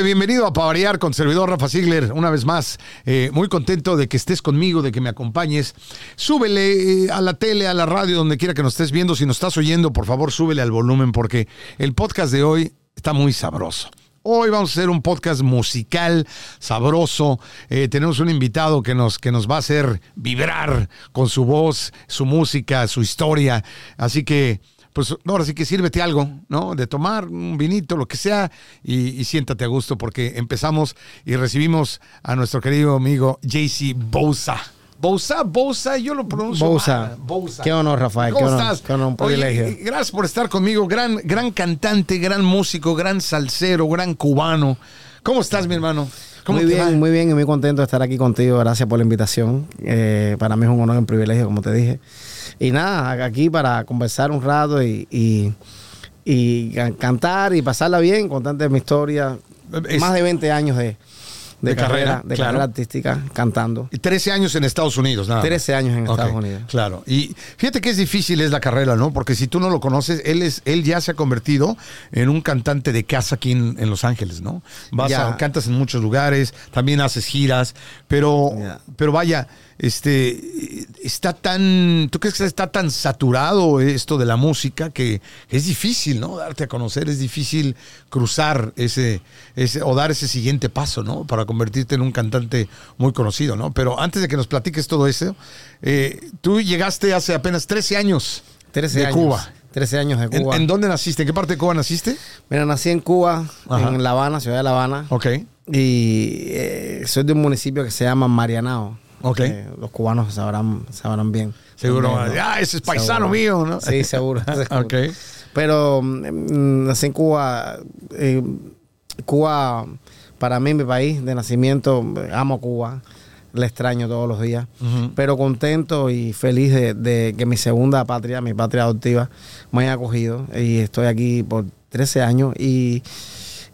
Bienvenido a Pavariar con servidor Rafa Ziegler. Una vez más, eh, muy contento de que estés conmigo, de que me acompañes. Súbele eh, a la tele, a la radio, donde quiera que nos estés viendo. Si nos estás oyendo, por favor, súbele al volumen porque el podcast de hoy está muy sabroso. Hoy vamos a hacer un podcast musical, sabroso. Eh, tenemos un invitado que nos, que nos va a hacer vibrar con su voz, su música, su historia. Así que pues ahora sí que sírvete algo, ¿no? De tomar un vinito, lo que sea, y, siéntate a gusto porque empezamos y recibimos a nuestro querido amigo JC Bousa. Bousa, Bousa, yo lo pronuncio Bousa. Bousa. Qué honor, Rafael. ¿Cómo qué estás? Qué honor, un privilegio. gracias por estar conmigo. Gran, gran cantante, gran músico, gran salsero, gran cubano. ¿Cómo estás, mi hermano? muy bien, muy bien y muy contento de estar aquí contigo. Gracias por la invitación. Eh, para mí es un honor y un privilegio, como te dije. Y nada, aquí para conversar un rato y, y, cantar y pasarla bien, contarte mi historia. Más de 20 años de, de, carrera, de carrera artística cantando. Y 13 años en Estados Unidos, nada. 13 años en Estados Unidos. Claro. Y fíjate que es difícil es la carrera, ¿no? Porque si tú no lo conoces, él es él ya se ha convertido en un cantante de casa aquí en, Los Ángeles, ¿no? Vas a, cantas en muchos lugares, también haces giras, pero pero vaya, este, está tan, ¿tú crees que está tan saturado esto de la música que es difícil, ¿no? Darte a conocer, es difícil cruzar ese, ese o dar ese siguiente paso, ¿no? Para convertirte en un cantante muy conocido, ¿no? Pero antes de que nos platiques todo eso, eh, tú llegaste hace apenas 13 años 13 de Cuba. 13 años de Cuba. ¿En, dónde naciste? ¿En qué parte de Cuba naciste? Mira, nací en Cuba, en La Habana, ciudad de La Habana. Ok. Y eh, soy de un municipio que se llama Marianao. Okay. los cubanos sabrán, sabrán bien. Seguro. Ah, ese es paisano mío, ¿no? Sí, seguro. ok. Pero mm, nací en Cuba. Eh, Cuba, para mí, mi país de nacimiento, amo Cuba. Le extraño todos los días. Pero contento y feliz de, de, que mi segunda patria, mi patria adoptiva, me haya acogido. Y estoy aquí por 13 años. Y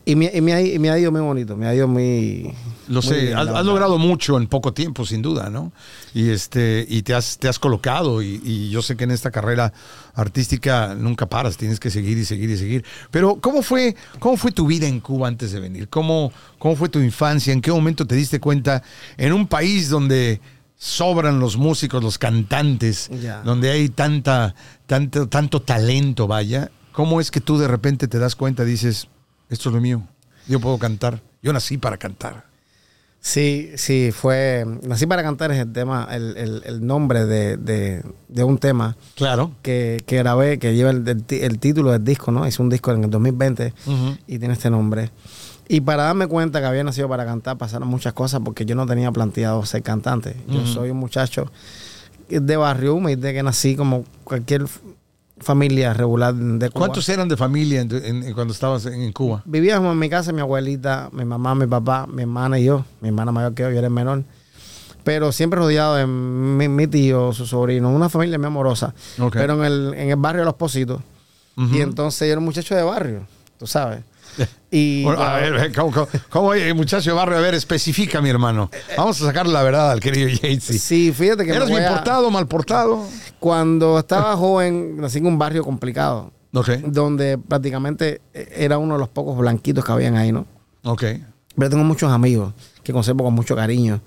y me, y me, ha, me, ha, ido muy bonito, me ha ido muy... Lo sé, has, logrado mucho en poco tiempo, sin duda, ¿no? Y, este, y te, has, te has colocado y, yo sé que en esta carrera artística nunca paras, tienes que seguir y seguir y seguir. Pero ¿cómo fue, cómo fue tu vida en Cuba antes de venir? ¿Cómo, ¿Cómo fue tu infancia? ¿En qué momento te diste cuenta en un país donde sobran los músicos, los cantantes, donde hay tanta, tanto, tanto talento, vaya? ¿Cómo es que tú de repente te das cuenta y dices esto es lo mío, yo puedo cantar, yo nací para cantar. Sí, sí, fue. Nací para cantar es el tema, el, nombre de, un tema. Claro. Que, que grabé, que lleva el, título del disco, ¿no? Hice un disco en el 2020 y tiene este nombre. Y para darme cuenta que había nacido para cantar, pasaron muchas cosas porque yo no tenía planteado ser cantante. Yo soy un muchacho de barrio humilde que nací como cualquier familia regular de Cuba. ¿Cuántos eran de familia cuando estabas en, Cuba? Vivíamos en mi casa, mi abuelita, mi mamá, mi papá, mi hermana y yo. Mi hermana mayor que yo, yo era el menor. Pero siempre rodeado de mi, tío, su sobrino, una familia muy amorosa. Pero en el, en el barrio de Los Positos. Y entonces yo era un muchacho de barrio, tú sabes. Y, a ver, ¿cómo, cómo, muchacho de barrio? A ver, especifica, mi hermano. Vamos a sacar la verdad al querido Jaycee. Sí, fíjate que. ¿Eras bien portado, mal portado? Cuando estaba joven, nací en un barrio complicado. Ok. Donde prácticamente era uno de los pocos blanquitos que habían ahí, ¿no? Ok. Pero tengo muchos amigos que conservo con mucho cariño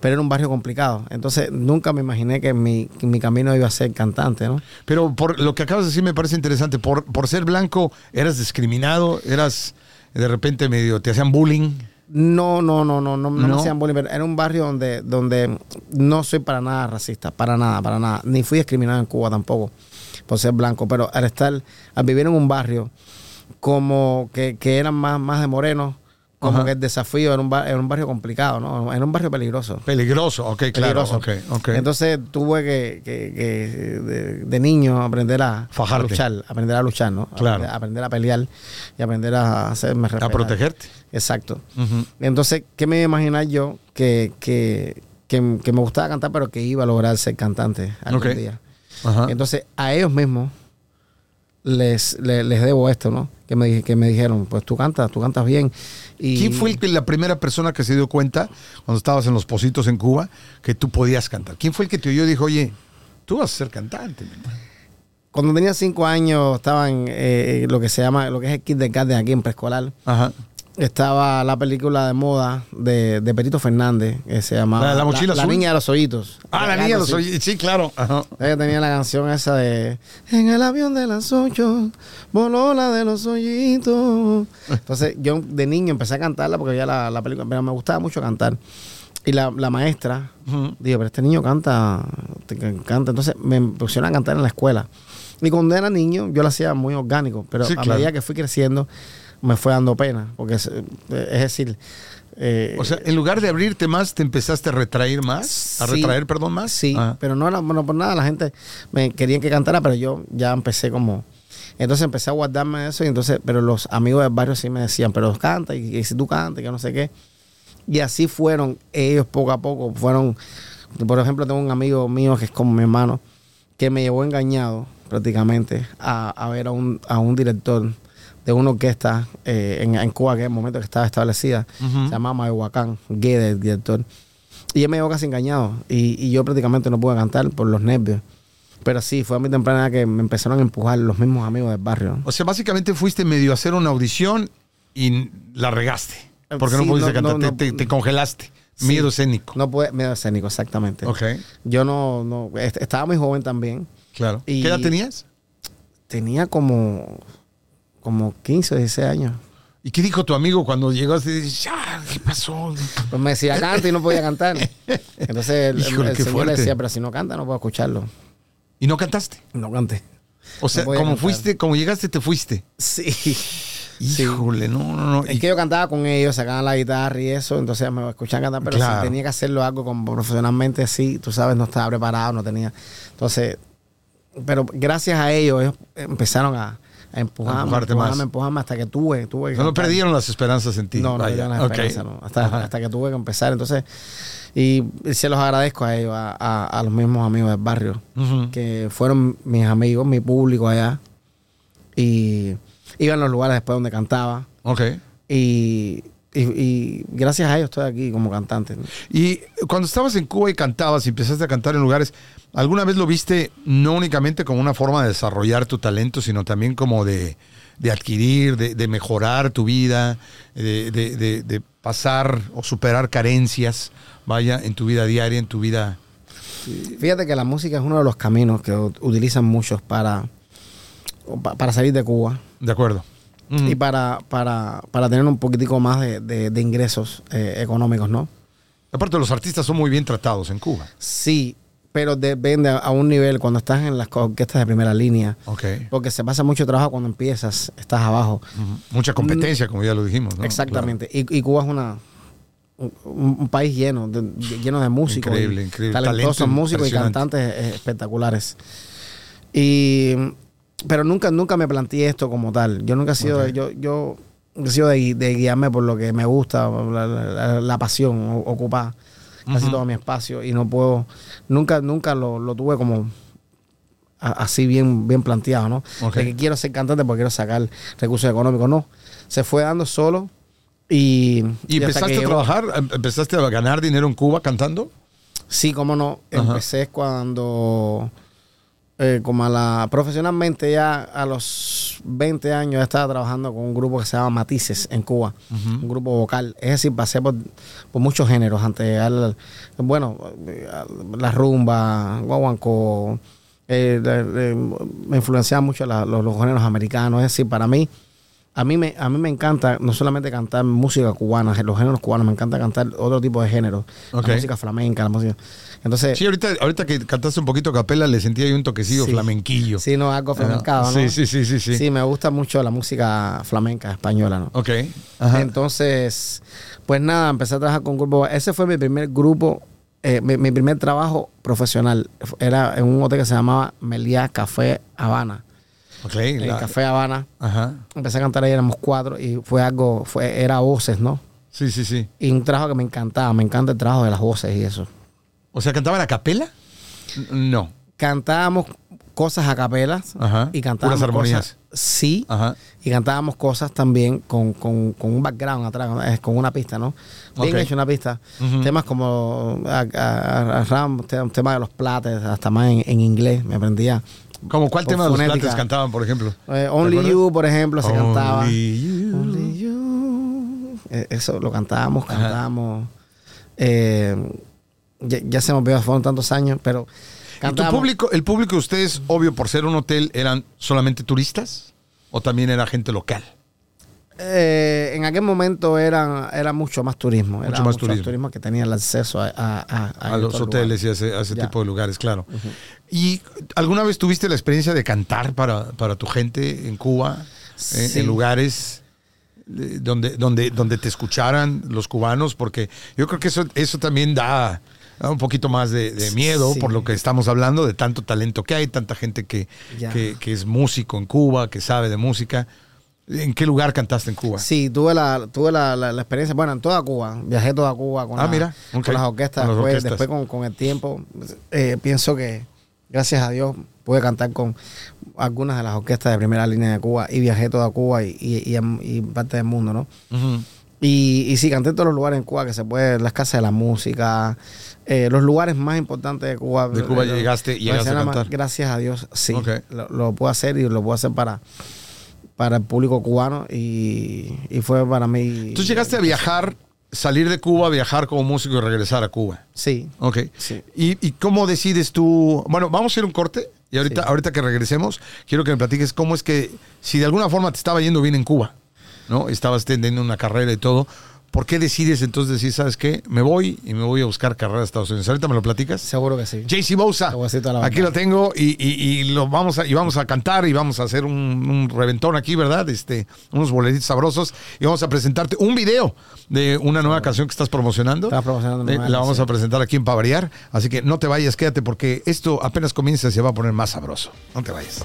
pero era un barrio complicado. Entonces nunca me imaginé que mi, mi camino iba a ser cantante, ¿no? Pero por lo que acabas de decir me parece interesante. Por, por ser blanco, ¿eras discriminado? ¿Eras de repente medio, te hacían bullying? No, no, no, no, no, no, me hacían bullying. Pero era un barrio donde, donde no soy para nada racista, para nada, para nada. Ni fui discriminado en Cuba tampoco por ser blanco. Pero al estar, al vivir en un barrio como que, que eran más, más de morenos, como que el desafío era un, un barrio complicado, ¿no? Era un barrio peligroso. Peligroso, ok, claro. Entonces tuve que, que, de, niño aprender a, luchar, aprender a luchar, ¿no? Claro. Aprender, a pelear y aprender a hacerme respetar. A protegerte. Exacto. Entonces, ¿qué me iba a imaginar yo? Que, que, que, me gustaba cantar, pero que iba a lograr ser cantante algún día. Entonces, a ellos mismos les, les, debo esto, ¿no? Que me, que me dijeron, pues tú cantas, tú cantas bien. Y... ¿Quién fue la primera persona que se dio cuenta cuando estabas en los positos en Cuba que tú podías cantar? ¿Quién fue el que te oyó y dijo, oye, tú vas a ser cantante? Cuando tenía cinco años estaba en eh, lo que se llama, lo que es el Kid de Garden aquí en preescolar. Ajá. Estaba la película de moda de, de Perito Fernández, que se llamaba La- la mochila la, azul. niña de los hoyitos. Ah, la niña, los sí. oí- sí, claro. Ajá. Ella tenía la canción esa de En el avión de las ocho voló la de los hoyitos. Entonces yo de niño empecé a cantarla porque ya la, la película, pero me gustaba mucho cantar. Y la, la maestra Ujú. dijo, pero este niño canta, canta. Entonces me pusieron a cantar en la escuela. Y cuando era niño yo lo hacía muy orgánico, pero Sí, a claro. medida que fui creciendo me fue dando pena. Porque es, es decir... eh, O sea, en lugar de abrirte más, te empezaste a retraer más. A Sí. retraer, perdón, más. Sí, Ah. pero no era bueno por nada. La gente me querían que cantara, pero yo ya empecé como. Entonces empecé a guardarme eso y entonces, pero los amigos del barrio sí me decían, pero canta y, y si tú cantas, que no sé qué. Y así fueron ellos poco a poco. Fueron, por ejemplo, tengo un amigo mío que es como mi hermano, que me llevó engañado prácticamente a, a ver a un, a un director de una orquesta eh, en, en Cuba, que en el momento que estaba establecida, se llamaba Mayohuacán, Guede, el director. Y él me llevó casi engañado. Y, y yo prácticamente no pude cantar por los nervios. Pero sí, fue a mi temprana edad que me empezaron a empujar los mismos amigos del barrio. O sea, básicamente fuiste medio a hacer una audición y la regaste. Porque no pudiste no, cantar, no, te, no. te- te congelaste. Sí. Miedo escénico. No pude, medio escénico, exactamente. Ok, Yo no, no, est- estaba muy joven también. claro. Y- ¿Qué edad tenías? Tenía como, como 15 o 16 años. ¿Y qué dijo tu amigo cuando y dices, ya, ¿qué pasó? Pues me decía, canta y no podía cantar. Entonces el, Híjole, el qué señor fuerte. le decía, pero si no canta no puedo escucharlo. ¿Y no cantaste? No canté. O sea, No como cantar. fuiste, como llegaste, te fuiste. Sí. Sí. Híjole, no, no, no. Es Y- que yo cantaba con ellos, sacaban la guitarra y eso, entonces me escuchaban cantar, pero Claro. si tenía que hacerlo algo como profesionalmente, sí, tú sabes, no estaba preparado, no tenía. Entonces, pero gracias a ellos, ellos empezaron a, a empujarme, empujarte empujarme, más. empujarme hasta que tuve, tuve que no cantar. perdieron las esperanzas en ti. No, no perdieron las ok. esperanzas, no. Hasta, que tuve que empezar. Entonces, y se los agradezco a ellos, a, a- a los mismos amigos del barrio, que fueron mis amigos, mi público allá. Y iban a los lugares después donde cantaba. Ok. Y, y- y gracias a ellos estoy aquí como cantante. Y cuando estabas en Cuba y cantabas y empezaste a cantar en lugares, ¿alguna vez lo viste no únicamente como una forma de desarrollar tu talento, sino también como de, de adquirir, de, de mejorar tu vida, de, de- pasar o superar carencias, vaya, en tu vida diaria, en tu vida... Fíjate que la música es uno de los caminos que utilizan muchos para, pa- para salir de Cuba De acuerdo. Y para, para, para tener un poquitico más de, de- de ingresos eh, económicos, ¿no? Aparte, los artistas son muy bien tratados en Cuba. Sí, pero depende a, un nivel cuando estás en las orquestas de primera línea. Ok. Porque se pasa mucho trabajo cuando empiezas, estás abajo. Mucha competencia, como ya lo dijimos. ¿no? Exactamente. Y, y Cuba es una un, un país lleno de, lleno de músicos. Increíble, increíble. Talentosos Talento músicos y cantantes eh, espectaculares. Y pero nunca, nunca me planteé esto como tal. Yo nunca he sido, Ok. yo, yo he sido de, de guiarme por lo que me gusta, la, la- la pasión, ocupar casi todo mi espacio. Y no puedo, nunca, nunca lo, lo tuve como a- así bien, bien planteado, ¿no? Ok. De que quiero ser cantante porque quiero sacar recursos económicos. No. Se fue dando solo y. ¿Y empezaste a trabajar? ¿Em- ¿Empezaste a ganar dinero en Cuba cantando? Sí, cómo no. Empecé cuando. Eh, como a la. Profesionalmente ya a los 20 años ya estaba trabajando con un grupo que se llama Matices en Cuba. Un grupo vocal. Es decir, pasé por, por muchos géneros antes de llegar al- Bueno, la rumba, guaguancó. eh, eh, me influenciaban mucho la- los, los géneros americanos. Es decir, para mí. A mí, me, a mí me encanta no solamente cantar música cubana, los géneros cubanos, me encanta cantar otro tipo de géneros. Ok. La música flamenca, la música. Entonces, Sí, ahorita, ahorita que cantaste un poquito a capela, le sentí ahí un toquecillo Sí. flamenquillo. Sí, no, algo flamencado, Ah, ¿no? Sí, sí, sí, sí, sí. Sí, me gusta mucho la música flamenca española, ¿no? Ok. Ajá. Entonces, pues nada, empecé a trabajar con grupo. Ese fue mi primer grupo, eh, mi, mi primer trabajo profesional. Era en un hotel que se llamaba Meliá Café Habana. Ok. En la- el Café Habana. Ajá. Empecé a cantar ahí, éramos cuatro y fue algo, fue, era voces, ¿no? Sí, sí, sí. Y un trabajo que me encantaba, me encanta el trabajo de las voces y eso. O sea, ¿cantaban a capela? No. Cantábamos cosas a capelas Ajá. y cantábamos Puras armonías. cosas- sí, Ajá. y cantábamos cosas también con, con- con un background atrás, con una pista, ¿no? Bien Ok. hecho una pista. Ujú. Temas como a, a- a Ram, te- tema de los plates, hasta más en, en inglés, me aprendía. ¿Como cuál tema de los plates cantaban, por ejemplo? Eh, Only? You, por ejemplo, se cantaba. Only you. Only You. eh, eso lo cantábamos, cantábamos. Eh, ya, ya se me olvidó, fueron tantos años, pero ¿Y tu cantábamos. público, el público de ustedes, obvio, por ser un hotel, eran solamente turistas? ¿O también era gente local? Eh, en aquel momento era, era mucho más turismo. Era Mucho más turismo. que tenía el acceso a, a, a- A, los hoteles y a ese, a ese tipo de lugares, claro. ¿Y alguna vez tuviste la experiencia de cantar para, para tu gente en Cuba? En- Sí. En lugares eh, donde, donde, donde te escucharan los cubanos, porque yo creo que eso, eso también da un poquito más de, de miedo Sí. por lo que estamos hablando, de tanto talento que hay, tanta gente que, que, que es músico en Cuba, que sabe de música. ¿En qué lugar cantaste en Cuba? Sí, tuve la, tuve la, la- la experiencia, bueno, en toda Cuba, viajé toda Cuba con, Ah, mira, con las orquestas, Con las después, orquestas. después con, con el tiempo, eh, pienso que gracias a Dios pude cantar con algunas de las orquestas de primera línea de Cuba y viajé toda Cuba y, y, y parte del mundo, ¿no? Y, y sí, canté en todos los lugares en Cuba que se puede, las casas de la música, eh, los lugares más importantes de Cuba. De Cuba Eh, llegaste- llegaste a nada más, cantar. Gracias a Dios, sí. Lo, lo puedo hacer y lo puedo hacer para, para el público cubano y, y fue para mí. Tú llegaste a viajar, salir de Cuba, viajar como músico y regresar a Cuba. Sí. Ok. Sí. ¿Y, y cómo decides tú? Bueno, vamos a ir un corte y ahorita, Sí. ahorita que regresemos, quiero que me platiques cómo es que, si de alguna forma te estaba yendo bien en Cuba, ¿no? Estabas teniendo una carrera y todo. ¿Por qué decides entonces decir, sabes qué? Me voy y me voy a buscar carrera a Estados Unidos. ¿Ahorita me lo platicas? Seguro que sí. JC Bouza. Te voy a decir toda la Aquí lo tengo y, y- y lo vamos a, y vamos a cantar y vamos a hacer un, un reventón aquí, ¿verdad? Este, unos boletitos sabrosos y vamos a presentarte un video de una nueva canción que estás promocionando. Estás promocionando Eh, La vamos a presentar aquí en Pavariar. Así que no te vayas, quédate porque esto apenas comienza y se va a poner más sabroso. No te vayas.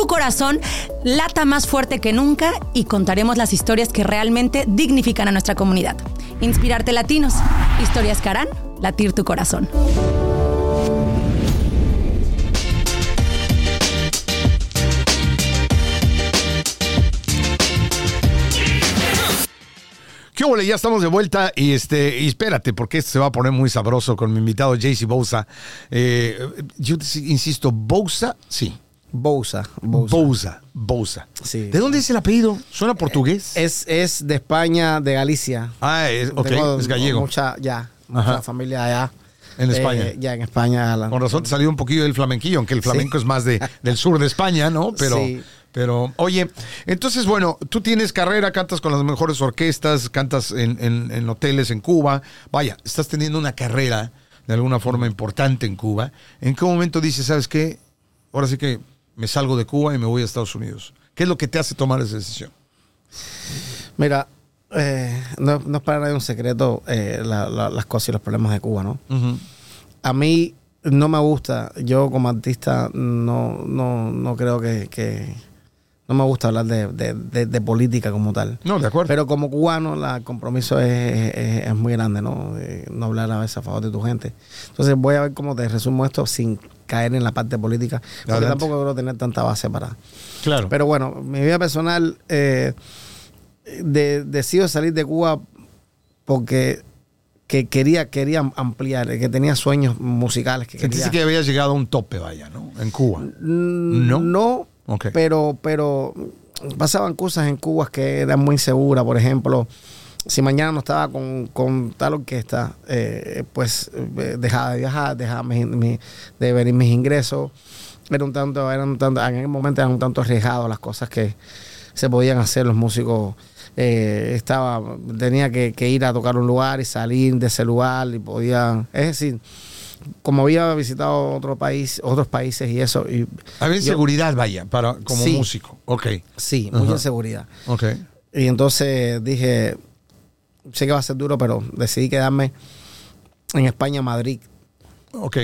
tu corazón lata más fuerte que nunca y contaremos las historias que realmente dignifican a nuestra comunidad. Inspirarte Latinos, historias que harán latir tu corazón. ¿Qué ole? Ya estamos de vuelta y este espérate porque esto se va a poner muy sabroso con mi invitado JC Bouza. Eh, yo insisto, Bouza, sí. Bouza. Bouza. Bouza. Sí. ¿De dónde es el apellido? ¿Suena portugués? Es, es de España, de Galicia. ah, es, ok, Tengo es gallego. Mucha, ya, mucha familia allá. En Eh, España. ya en España. la- Con razón te salió un poquillo del flamenquillo, aunque el flamenco es más de, del sur de España, ¿no? Pero, Sí. pero, oye, entonces, bueno, tú tienes carrera, cantas con las mejores orquestas, cantas en, en- en hoteles en Cuba. Vaya, estás teniendo una carrera de alguna forma importante en Cuba. ¿En qué momento dices, sabes qué? Ahora sí que me salgo de Cuba y me voy a Estados Unidos. ¿Qué es lo que te hace tomar esa decisión? Mira, eh, no, no es para nadie un secreto eh, la- la- las cosas y los problemas de Cuba, ¿no? A mí no me gusta, yo como artista no, no, no creo que, que- no me gusta hablar de, de- de- de política como tal. No, de acuerdo. Pero como cubano, la- el compromiso es, es- es muy grande, ¿no? Eh, no hablar a veces a favor de tu gente. Entonces voy a ver cómo te resumo esto sin caer en la parte política, porque Adelante. tampoco quiero tener tanta base para... claro. Pero bueno, mi vida personal, eh, de, decido salir de Cuba porque que quería, quería ampliar, que tenía sueños musicales. Que Sentiste quería, que habías llegado a un tope, vaya, ¿no? En Cuba. Mm, ¿No? No, pero, pero pasaban cosas en Cuba que eran muy inseguras. Por ejemplo, si mañana no estaba con, con tal orquesta, eh, pues eh, dejaba de viajar, dejaba mi- mi- de venir mis ingresos. Era un tanto, eran un tanto, en aquel momento eran un tanto arriesgados las cosas que se podían hacer los músicos. eh, estaba, tenía que, que ir a tocar un lugar y salir de ese lugar y podía, es decir, como había visitado otro país, otros países y eso, y Había inseguridad, vaya, para, como Sí. músico. Ok, sí, Ajá. mucha inseguridad. ok. Y entonces dije, sé que va a ser duro, pero decidí quedarme en España, Madrid. Ok.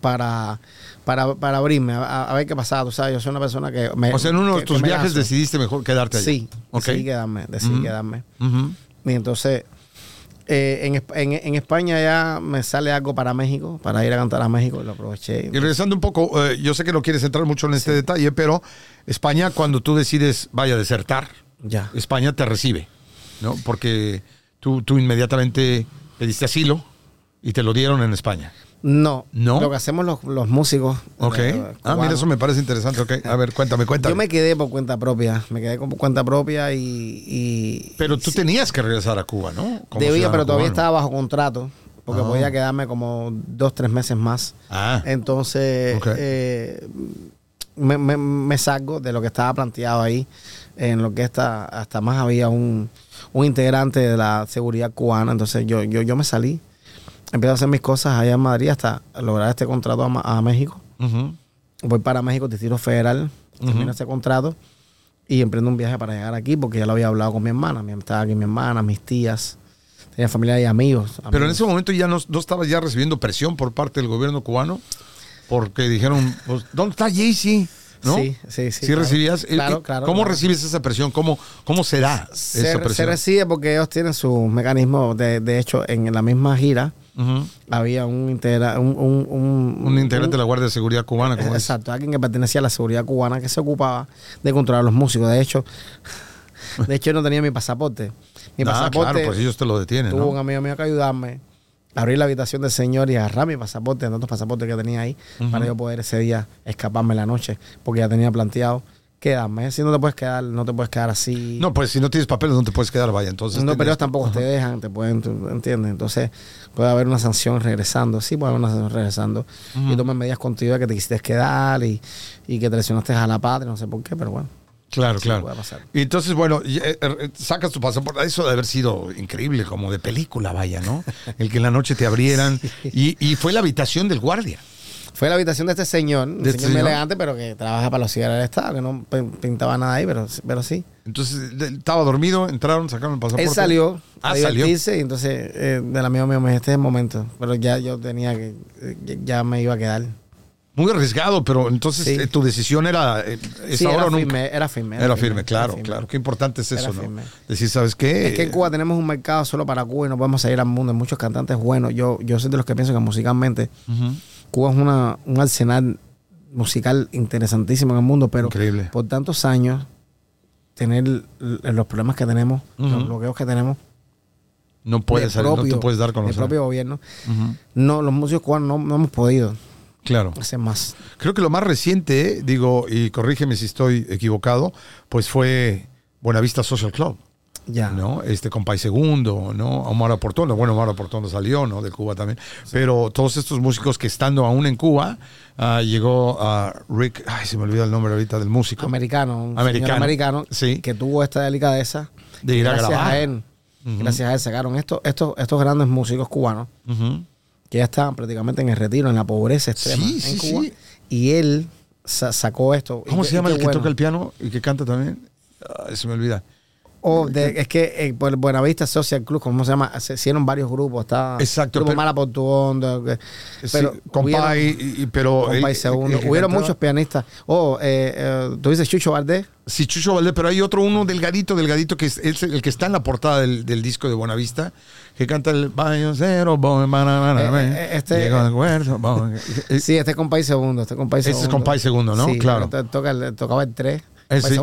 para, para, para abrirme, a, a ver qué pasaba. Tú sabes, yo soy una persona que... Me, O sea, en uno de tus viajes decidiste mejor quedarte allá. Sí, Ok. decidí quedarme, decidí quedarme. Y entonces, eh, en, en- en España ya me sale algo para México, para ir a cantar a México, lo aproveché. Y regresando un poco, eh, yo sé que no quieres entrar mucho en este detalle, pero España, cuando tú decides, vaya a desertar, Ya. España te recibe, ¿no? Porque tú, tú inmediatamente pediste asilo y te lo dieron en España. No, ¿No? lo que hacemos los, los músicos. Ok. eh, ah, mira, eso me parece interesante. Ok. A ver, cuéntame, cuéntame. Yo me quedé por cuenta propia, me quedé por cuenta propia y... y- Pero tú tenías que regresar a Cuba, ¿no? Como Debía, pero todavía cubano. estaba bajo contrato, porque Ah. podía quedarme como dos, tres meses más. Ah, Entonces, Ok. eh, me, me- me salgo de lo que estaba planteado ahí, en lo que está, hasta más había un, un integrante de la seguridad cubana, entonces yo, yo, yo me salí, empecé a hacer mis cosas allá en Madrid hasta lograr este contrato a, a México. Voy para México, Distrito Federal, termino ese contrato y emprendo un viaje para llegar aquí, porque ya lo había hablado con mi hermana, mi- estaba aquí mi hermana, mis tías, tenía familia y amigos. Pero en amigos. ese momento ya no, no estabas ya recibiendo presión por parte del gobierno cubano, porque dijeron, pues, ¿dónde está Jay-Z? ¿No? Sí, sí, sí. ¿Sí claro. recibías? ¿Y- Claro, y claro. ¿Cómo recibes esa presión? ¿Cómo, cómo se da se, esa se presión? recibe porque ellos tienen sus mecanismos. De, de hecho, en la misma gira había un, integra, un, un, un, Un integrante de la Guardia de Seguridad cubana. como es. Exacto, alguien que pertenecía a la seguridad cubana que se ocupaba de controlar a los músicos. De hecho, de hecho, yo no tenía mi pasaporte. Mi ah, pasaporte claro, pues ellos te lo detienen, tuvo ¿no? un amigo mío que ayudarme. Abrir la habitación del señor y agarrar mi pasaporte, tantos pasaportes que tenía ahí, para yo poder ese día escaparme la noche, porque ya tenía planteado quedarme. Si no te puedes quedar, no te puedes quedar así. No, pues si no tienes papeles no te puedes quedar, vaya. Entonces No, pero ellos tampoco te dejan, te pueden, ¿entiendes? Entonces puede haber una sanción regresando, sí puede haber una sanción regresando. Y toman medidas contigo de que te quisiste quedar y, y que te lesionaste a la patria, no sé por qué, pero bueno. Claro, Sí, claro. Y entonces, bueno, eh, eh, sacas tu pasaporte. Eso debe haber sido increíble, como de película, vaya, ¿no? El que en la noche te abrieran. Y, y fue la habitación del guardia. Fue la habitación de este señor, un De este señor elegante, pero que trabaja para los ciudadanos del Estado, que no pin- pintaba nada ahí, pero, pero sí. Entonces, de- estaba dormido, entraron, sacaron el pasaporte. Él salió Ah, a salió. y entonces eh, del amigo mío me dijo, este es el momento. Pero ya yo tenía que, ya me iba a quedar. Muy arriesgado, pero entonces Sí. eh, tu decisión era eh, ¿es Sí, ahora era o nunca? firme, era firme. Era firme, claro, firme. claro. Qué importante es eso, ¿no? Decir, ¿sabes qué? Es que en Cuba tenemos un mercado solo para Cuba y no podemos salir al mundo. Hay muchos cantantes buenos. Yo, yo soy de los que pienso que musicalmente. Cuba es una, un arsenal musical interesantísimo en el mundo, pero Increíble. por tantos años tener los problemas que tenemos, los bloqueos que tenemos, No puedes salir, no te puedes dar con los propio gobierno, no, los músicos cubanos no, no hemos podido Claro. hacer más. Creo que lo más reciente, digo, y corrígeme si estoy equivocado, pues fue Buenavista Social Club. Ya. ¿no? Este con Segundo, ¿no? Omar Portondo, bueno, Omar Portondo salió, ¿no? De Cuba también. Pero todos estos músicos que estando aún en Cuba, ah, llegó a Rick, ay, se me olvida el nombre ahorita del músico. Americano, un Americano. americano Sí. que tuvo esta delicadeza. De ir a gracias grabar. a él, gracias a él sacaron estos, estos, estos grandes músicos cubanos. Que ya estaban prácticamente en el retiro, en la pobreza extrema Sí, en sí, Cuba. sí. Y él sa- sacó esto. ¿Cómo Y se llama el que toca el piano y que canta también? Ay, se me olvida. De- es que eh, por Buenavista Social Club, ¿cómo se llama? Se hicieron varios grupos. Está Exacto, Grupo pero- Mala por tu onda. que- Pero Sí, con hubieron- Pai, y- y- pero... con el- Pai el- Segundo. el que Hubieron cantaba- muchos pianistas. Oh, eh, eh, tú dices Chucho Valdés. Sí, Chucho Valdés, pero hay otro, uno delgadito, delgadito, que es, es el que está en la portada del, del disco de Buenavista, que canta el baño cero, boy, Eh, eh, este-. Eh, Sí, este es con Pai Segundo. Este es con Pai Ese es Segundo. Pai Segundo, ¿no? Sí, Claro. toca tocaba el 3. Eh, sí.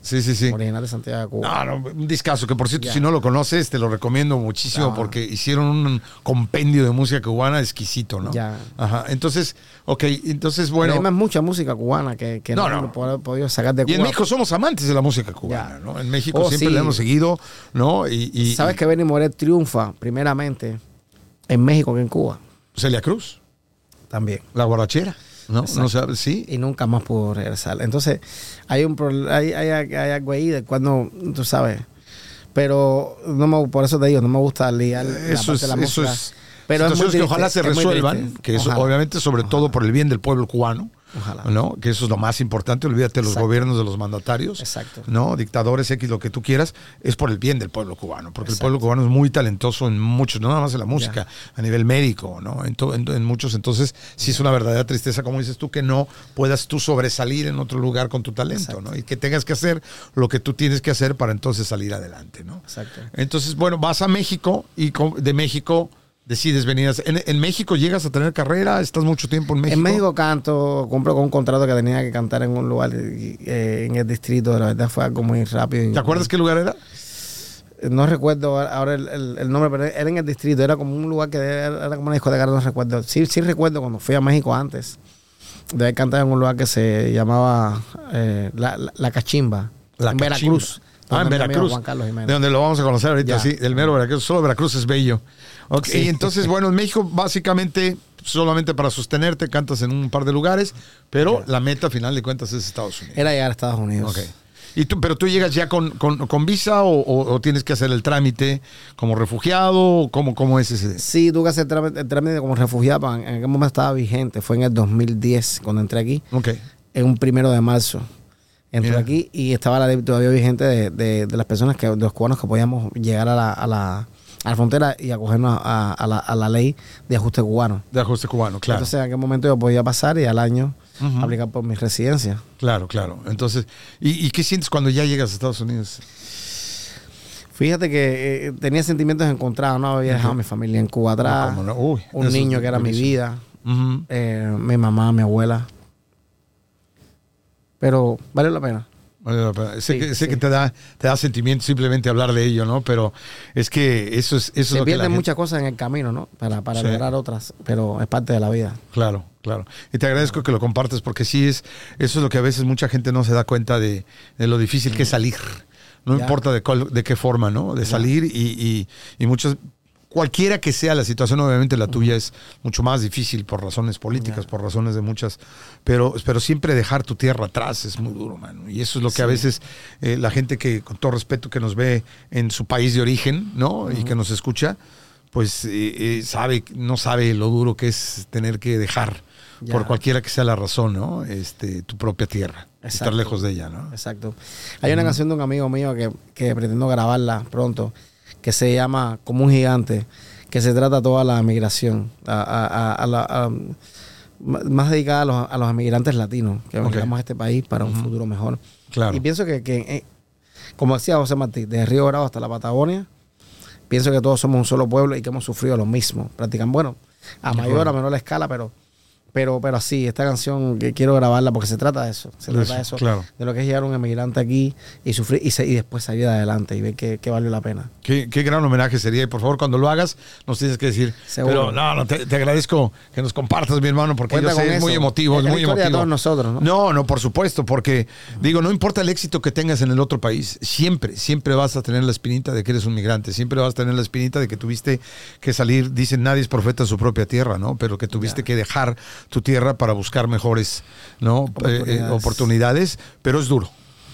Sí, sí, sí. Original de Santiago. No, no, un discazo que por cierto, si no lo conoces, te lo recomiendo muchísimo Ah. porque hicieron un compendio de música cubana exquisito, ¿no? Ya. Ajá. Entonces, ok, entonces, Bueno, bueno. hay mucha música cubana que, que No, no, no. podido sacar de Y Cuba. en México somos amantes de la música cubana. ¿no? En México Oh, siempre sí. la hemos seguido, ¿no? Y, y- ¿Sabes que Benny Moré triunfa primeramente en México que en Cuba? Celia Cruz, También. la borrachera, ¿no? Exacto. No sabe, sí. y nunca más pudo regresar. Entonces, hay un hay, hay, hay algo ahí de cuando, tú sabes, pero no me, por eso te digo, no me gusta liar la Eso parte es, de la eso es pero es muy situaciones que triste, ojalá se resuelvan, triste. que eso obviamente sobre todo por el bien del pueblo cubano, Ojalá. ¿no? Que eso es lo más importante, olvídate de los Exacto. gobiernos de los mandatarios, Exacto. ¿no? Dictadores X, lo que tú quieras, es por el bien del pueblo cubano, porque el pueblo cubano es muy talentoso en muchos, no nada más en la música, a nivel médico, ¿no? En, to- en- en muchos, entonces sí es una verdadera tristeza, como dices tú, que no puedas tú sobresalir en otro lugar con tu talento. ¿no? Y que tengas que hacer lo que tú tienes que hacer para entonces salir adelante, ¿no? Exacto. Entonces, bueno, vas a México y de México decides venir. en, en México llegas a tener carrera, estás mucho tiempo en México. En México canto, cumplo con un contrato que tenía que cantar en un lugar eh, en el distrito. La verdad fue algo muy rápido. ¿Te acuerdas qué lugar era? No recuerdo ahora el, el- el nombre, pero era en el distrito. Era como un lugar que era, como una discoteca, no recuerdo. Sí, sí recuerdo cuando fui a México antes de haber cantado en un lugar que se llamaba eh, la, la, La Cachimba. La en Cachimba. Veracruz. Ah, en Veracruz. Juan Carlos Jiménez. De donde lo vamos a conocer ahorita, Ya. sí, del mero Veracruz. Solo Veracruz es bello. Ok, Sí. y entonces, bueno, en México básicamente solamente para sostenerte cantas en un par de lugares, pero la meta, final de cuentas, es Estados Unidos. Era llegar a Estados Unidos. Ok. ¿Y tú, pero tú llegas ya con, con- con visa o, o- o tienes que hacer el trámite como refugiado? o ¿Cómo, cómo es ese? Sí, tuve que hacer el trámite, el trámite como refugiado. En aquel momento estaba vigente. Fue en el 2010 cuando entré aquí. Ok. en un primero de marzo. Entré Mira. aquí y estaba la ley todavía vigente de, de- de las personas que, de los cubanos que podíamos llegar a la, a la, a la frontera y acogernos a, a la, a la ley de ajuste cubano. De ajuste cubano, claro. Entonces en aquel momento yo podía pasar y al año aplicar por mi residencia. Claro, claro. Entonces, ¿y, y qué sientes cuando ya llegas a Estados Unidos? Fíjate que eh, tenía sentimientos encontrados, ¿no? Había dejado a mi familia en Cuba atrás, cómo no. Uy, un niño que era mi vida, eh, mi mamá, mi abuela. Pero vale la pena. Vale la pena. Sé, Sí, que, sé sí. que te da, te da sentimiento simplemente hablar de ello, ¿no? Pero es que eso es, eso es Se la pierden gente- muchas cosas en el camino, ¿no? Para, para Sí. lograr otras, pero es parte de la vida. Claro, claro. Y te agradezco que lo compartas porque sí es, eso es lo que a veces mucha gente no se da cuenta de, de lo difícil que es salir. No Ya. importa de, cuál- de qué forma, ¿no? De salir y, y, y muchos, cualquiera que sea la situación, obviamente la tuya es mucho más difícil por razones políticas, por razones de muchas, pero, pero siempre dejar tu tierra atrás es muy duro, mano. Y eso es lo que a veces eh, la gente que, con todo respeto, que nos ve en su país de origen, ¿no? Y que nos escucha, pues eh, eh, sabe, no sabe lo duro que es tener que dejar Ya. por cualquiera que sea la razón, ¿no? Este, tu propia tierra, estar lejos de ella, ¿no? Exacto. Hay una canción de un amigo mío que, que pretendo grabarla pronto, que se llama Como un gigante, que se trata toda la migración, a, a- la- más dedicada a los, a los emigrantes latinos, que Ok. llegamos a este país para un futuro mejor. Claro. Y pienso que, que, eh, como decía José Martí, desde Río Bravo hasta la Patagonia, pienso que todos somos un solo pueblo y que hemos sufrido lo mismo. Practican, bueno, a mayor, a menor escala, pero, pero, pero así, esta canción que quiero grabarla porque se trata de eso. Se trata de eso, claro. de lo que es llegar un emigrante aquí y sufrir y, se- y después salir adelante y ver que, que valió la pena. Qué, qué gran homenaje sería. Y por favor, cuando lo hagas, nos tienes que decir. Seguro. Pero no, no, te, te agradezco que nos compartas, mi hermano, porque Cuenta yo sé, es muy emotivo, es Es muy de emotivo. todos nosotros, ¿no? No, no, por supuesto, porque digo, no importa el éxito que tengas en el otro país, siempre, siempre vas a tener la espinita de que eres un migrante, siempre vas a tener la espinita de que tuviste que salir, dicen nadie es profeta en su propia tierra, ¿no? Pero que tuviste que dejar tu tierra para buscar mejores, ¿no? Eh, eh, Oportunidades. pero es duro.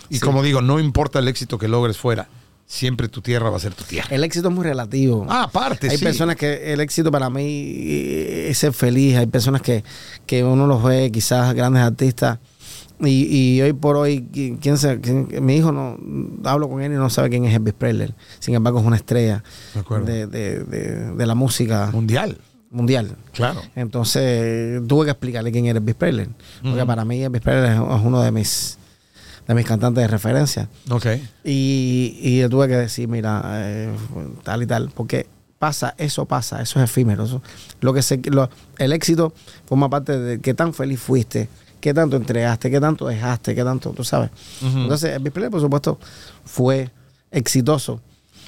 Y Sí. como digo, no importa el éxito que logres fuera, siempre tu tierra va a ser tu tierra. El éxito es muy relativo. Ah, aparte, Hay sí. personas que el éxito para mí es ser feliz. Hay personas que, que uno los ve, quizás grandes artistas. Y, y hoy por hoy, qui- ¿quién se, quién- mi hijo no hablo con él y no sabe quién es Elvis Presley. Sin embargo, es una estrella de- de- de la música Mundial, mundial. claro. Entonces tuve que explicarle quién era Elvis Presley. Porque para mí Elvis Presley es, uno de mis, de mis cantantes de referencia. Ok. Y, y tuve que decir, mira, eh, tal y tal, porque pasa, eso pasa, eso es efímero. eso- lo que se, lo- el éxito forma parte de qué tan feliz fuiste, qué tanto entregaste, qué tanto dejaste, qué tanto, tú sabes. Entonces, el Presley, por supuesto, fue exitoso,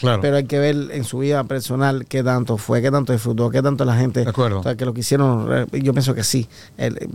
Claro. pero hay que ver en su vida personal qué tanto fue, qué tanto disfrutó, qué tanto la gente De acuerdo. o sea, que lo que hicieron, eh, yo pienso que sí. El- eh,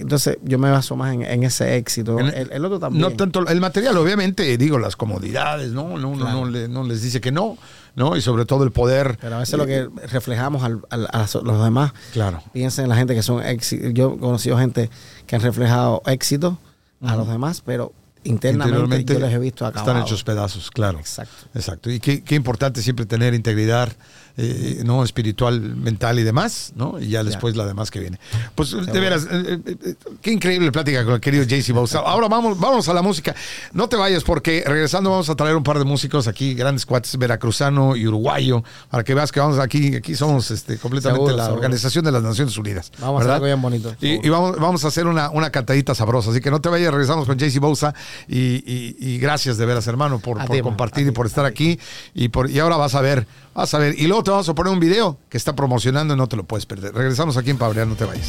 entonces, yo me baso más en, en ese éxito. En- el, el otro también. No tanto el material, obviamente, digo, las comodidades, ¿no? No, uno Claro. no, le- no les dice que no, ¿no? Y sobre todo el poder. Pero a veces lo que reflejamos al- al- a los demás, Claro. piensen en la gente que son éxitos. Yo he conocido gente que han reflejado éxito a los demás, pero internamente yo les he visto acabados. Están hechos pedazos, claro. Exacto. Exacto. Y qué, qué importante siempre tener integridad eh, no espiritual, mental y demás, ¿no? Y ya después la demás que viene. Pues de veras, eh, eh, qué increíble plática con el querido JC Bowser. Ahora vamos, vamos a la música. No te vayas porque regresando vamos a traer un par de músicos aquí, grandes cuates, veracruzano y uruguayo, para que veas que vamos aquí, aquí somos este, completamente Seguro, la seguro. Organización de las Naciones Unidas. Vamos a hacer ¿verdad? algo bien bonito. Y, y vamos, vamos a hacer una, una cantadita sabrosa. Así que no te vayas, regresamos con JC Bousa. Y, y- y gracias de veras, hermano, por, compartir y por estar aquí. Y, por, y ahora vas a ver, vas a ver. Y luego te vamos a poner un video que está promocionando y no te lo puedes perder. Regresamos aquí en Pabrear, no te vayas.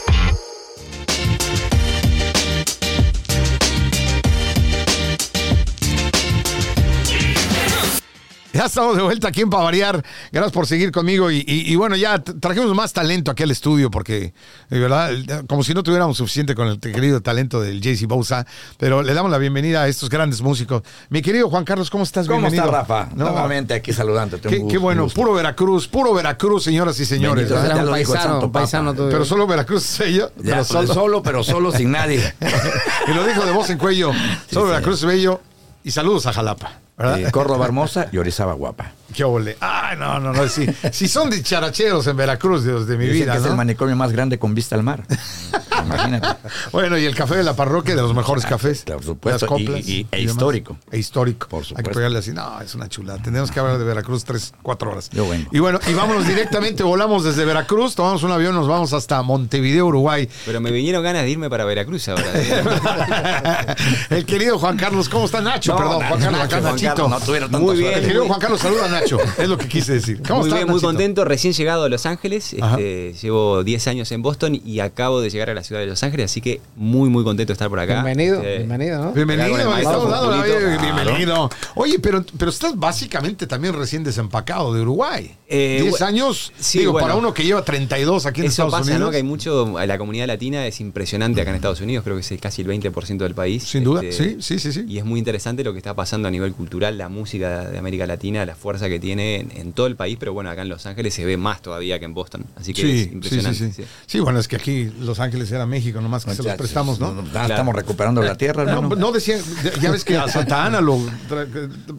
Ya estamos de vuelta aquí en Para Variar. Gracias por seguir conmigo. Y, y- y bueno, ya trajimos más talento aquí al estudio porque, de verdad, como si no tuviéramos suficiente con el querido talento del JC Bousa. Pero le damos la bienvenida a estos grandes músicos. Mi querido Juan Carlos, ¿cómo estás? ¿Cómo Bienvenido. estás, Rafa? No, Nuevamente aquí saludándote. Qué, gusto, qué bueno, puro Veracruz, puro Veracruz, señoras y señores. Pero solo Veracruz yo. Ya, pero pues, solo- solo, pero solo sin nadie. y lo dijo de voz en cuello. solo sí. Veracruz es bello. Y saludos a Jalapa. ¿Verdad? Eh, Córdoba hermosa y Orizaba guapa. Qué ole. Ay, no, no, no. Si, si son dicharacheros en Veracruz, Dios de mi Dicen vida. que es el manicomio más grande con vista al mar. Imagínate. Bueno, y el café de la parroquia, de los mejores cafés. Por supuesto, Las coplas y- y- e histórico. E histórico. Por Hay que supuesto. pegarle así. No, es una chulada. Tendremos que hablar de Veracruz tres, cuatro horas. Yo vengo. Y bueno, y vámonos directamente, volamos desde Veracruz, tomamos un avión, nos vamos hasta Montevideo, Uruguay. Pero me vinieron ganas de irme para Veracruz ahora. el querido Juan Carlos, ¿cómo está Nacho? No, Perdón, Juan Carlos, Nacho, acá Juan Nachito. No tuvieron tanta Muy suerte. El bien. querido Juan Carlos, saluda a Nacho. Es lo que quise decir. ¿Cómo muy estás, bien, muy contento. Recién llegado a Los Ángeles. Este, llevo 10 años en Boston y acabo de llegar a la ciudad de Los Ángeles, así que muy, muy contento de estar por acá. Bienvenido, Este, bienvenido, ¿no? Bienvenido, maestro la vida- Claro. Oye, pero, pero estás básicamente también recién desempacado de Uruguay. Eh, 10 bu- años, sí, digo, bueno. para uno que lleva 32 aquí en Eso Estados pasa, Unidos. ¿no? Que hay mucho, la comunidad latina es impresionante acá en Estados Unidos, creo que es casi el 20% del país. Sin duda, Este, sí, sí, sí, sí. Y es muy interesante lo que está pasando a nivel cultural, la música de América Latina, la fuerza que tiene en, en todo el país, pero bueno, acá en Los Ángeles se ve más todavía que en Boston. Así que Sí, es sí, sí, impresionante. sí. sí. Sí, bueno, es que aquí Los Ángeles era México, nomás que se los Muchachos, prestamos, ¿no? Claro. Estamos recuperando la tierra, No, hermano. no decían, ya ves que a Santa Ana lo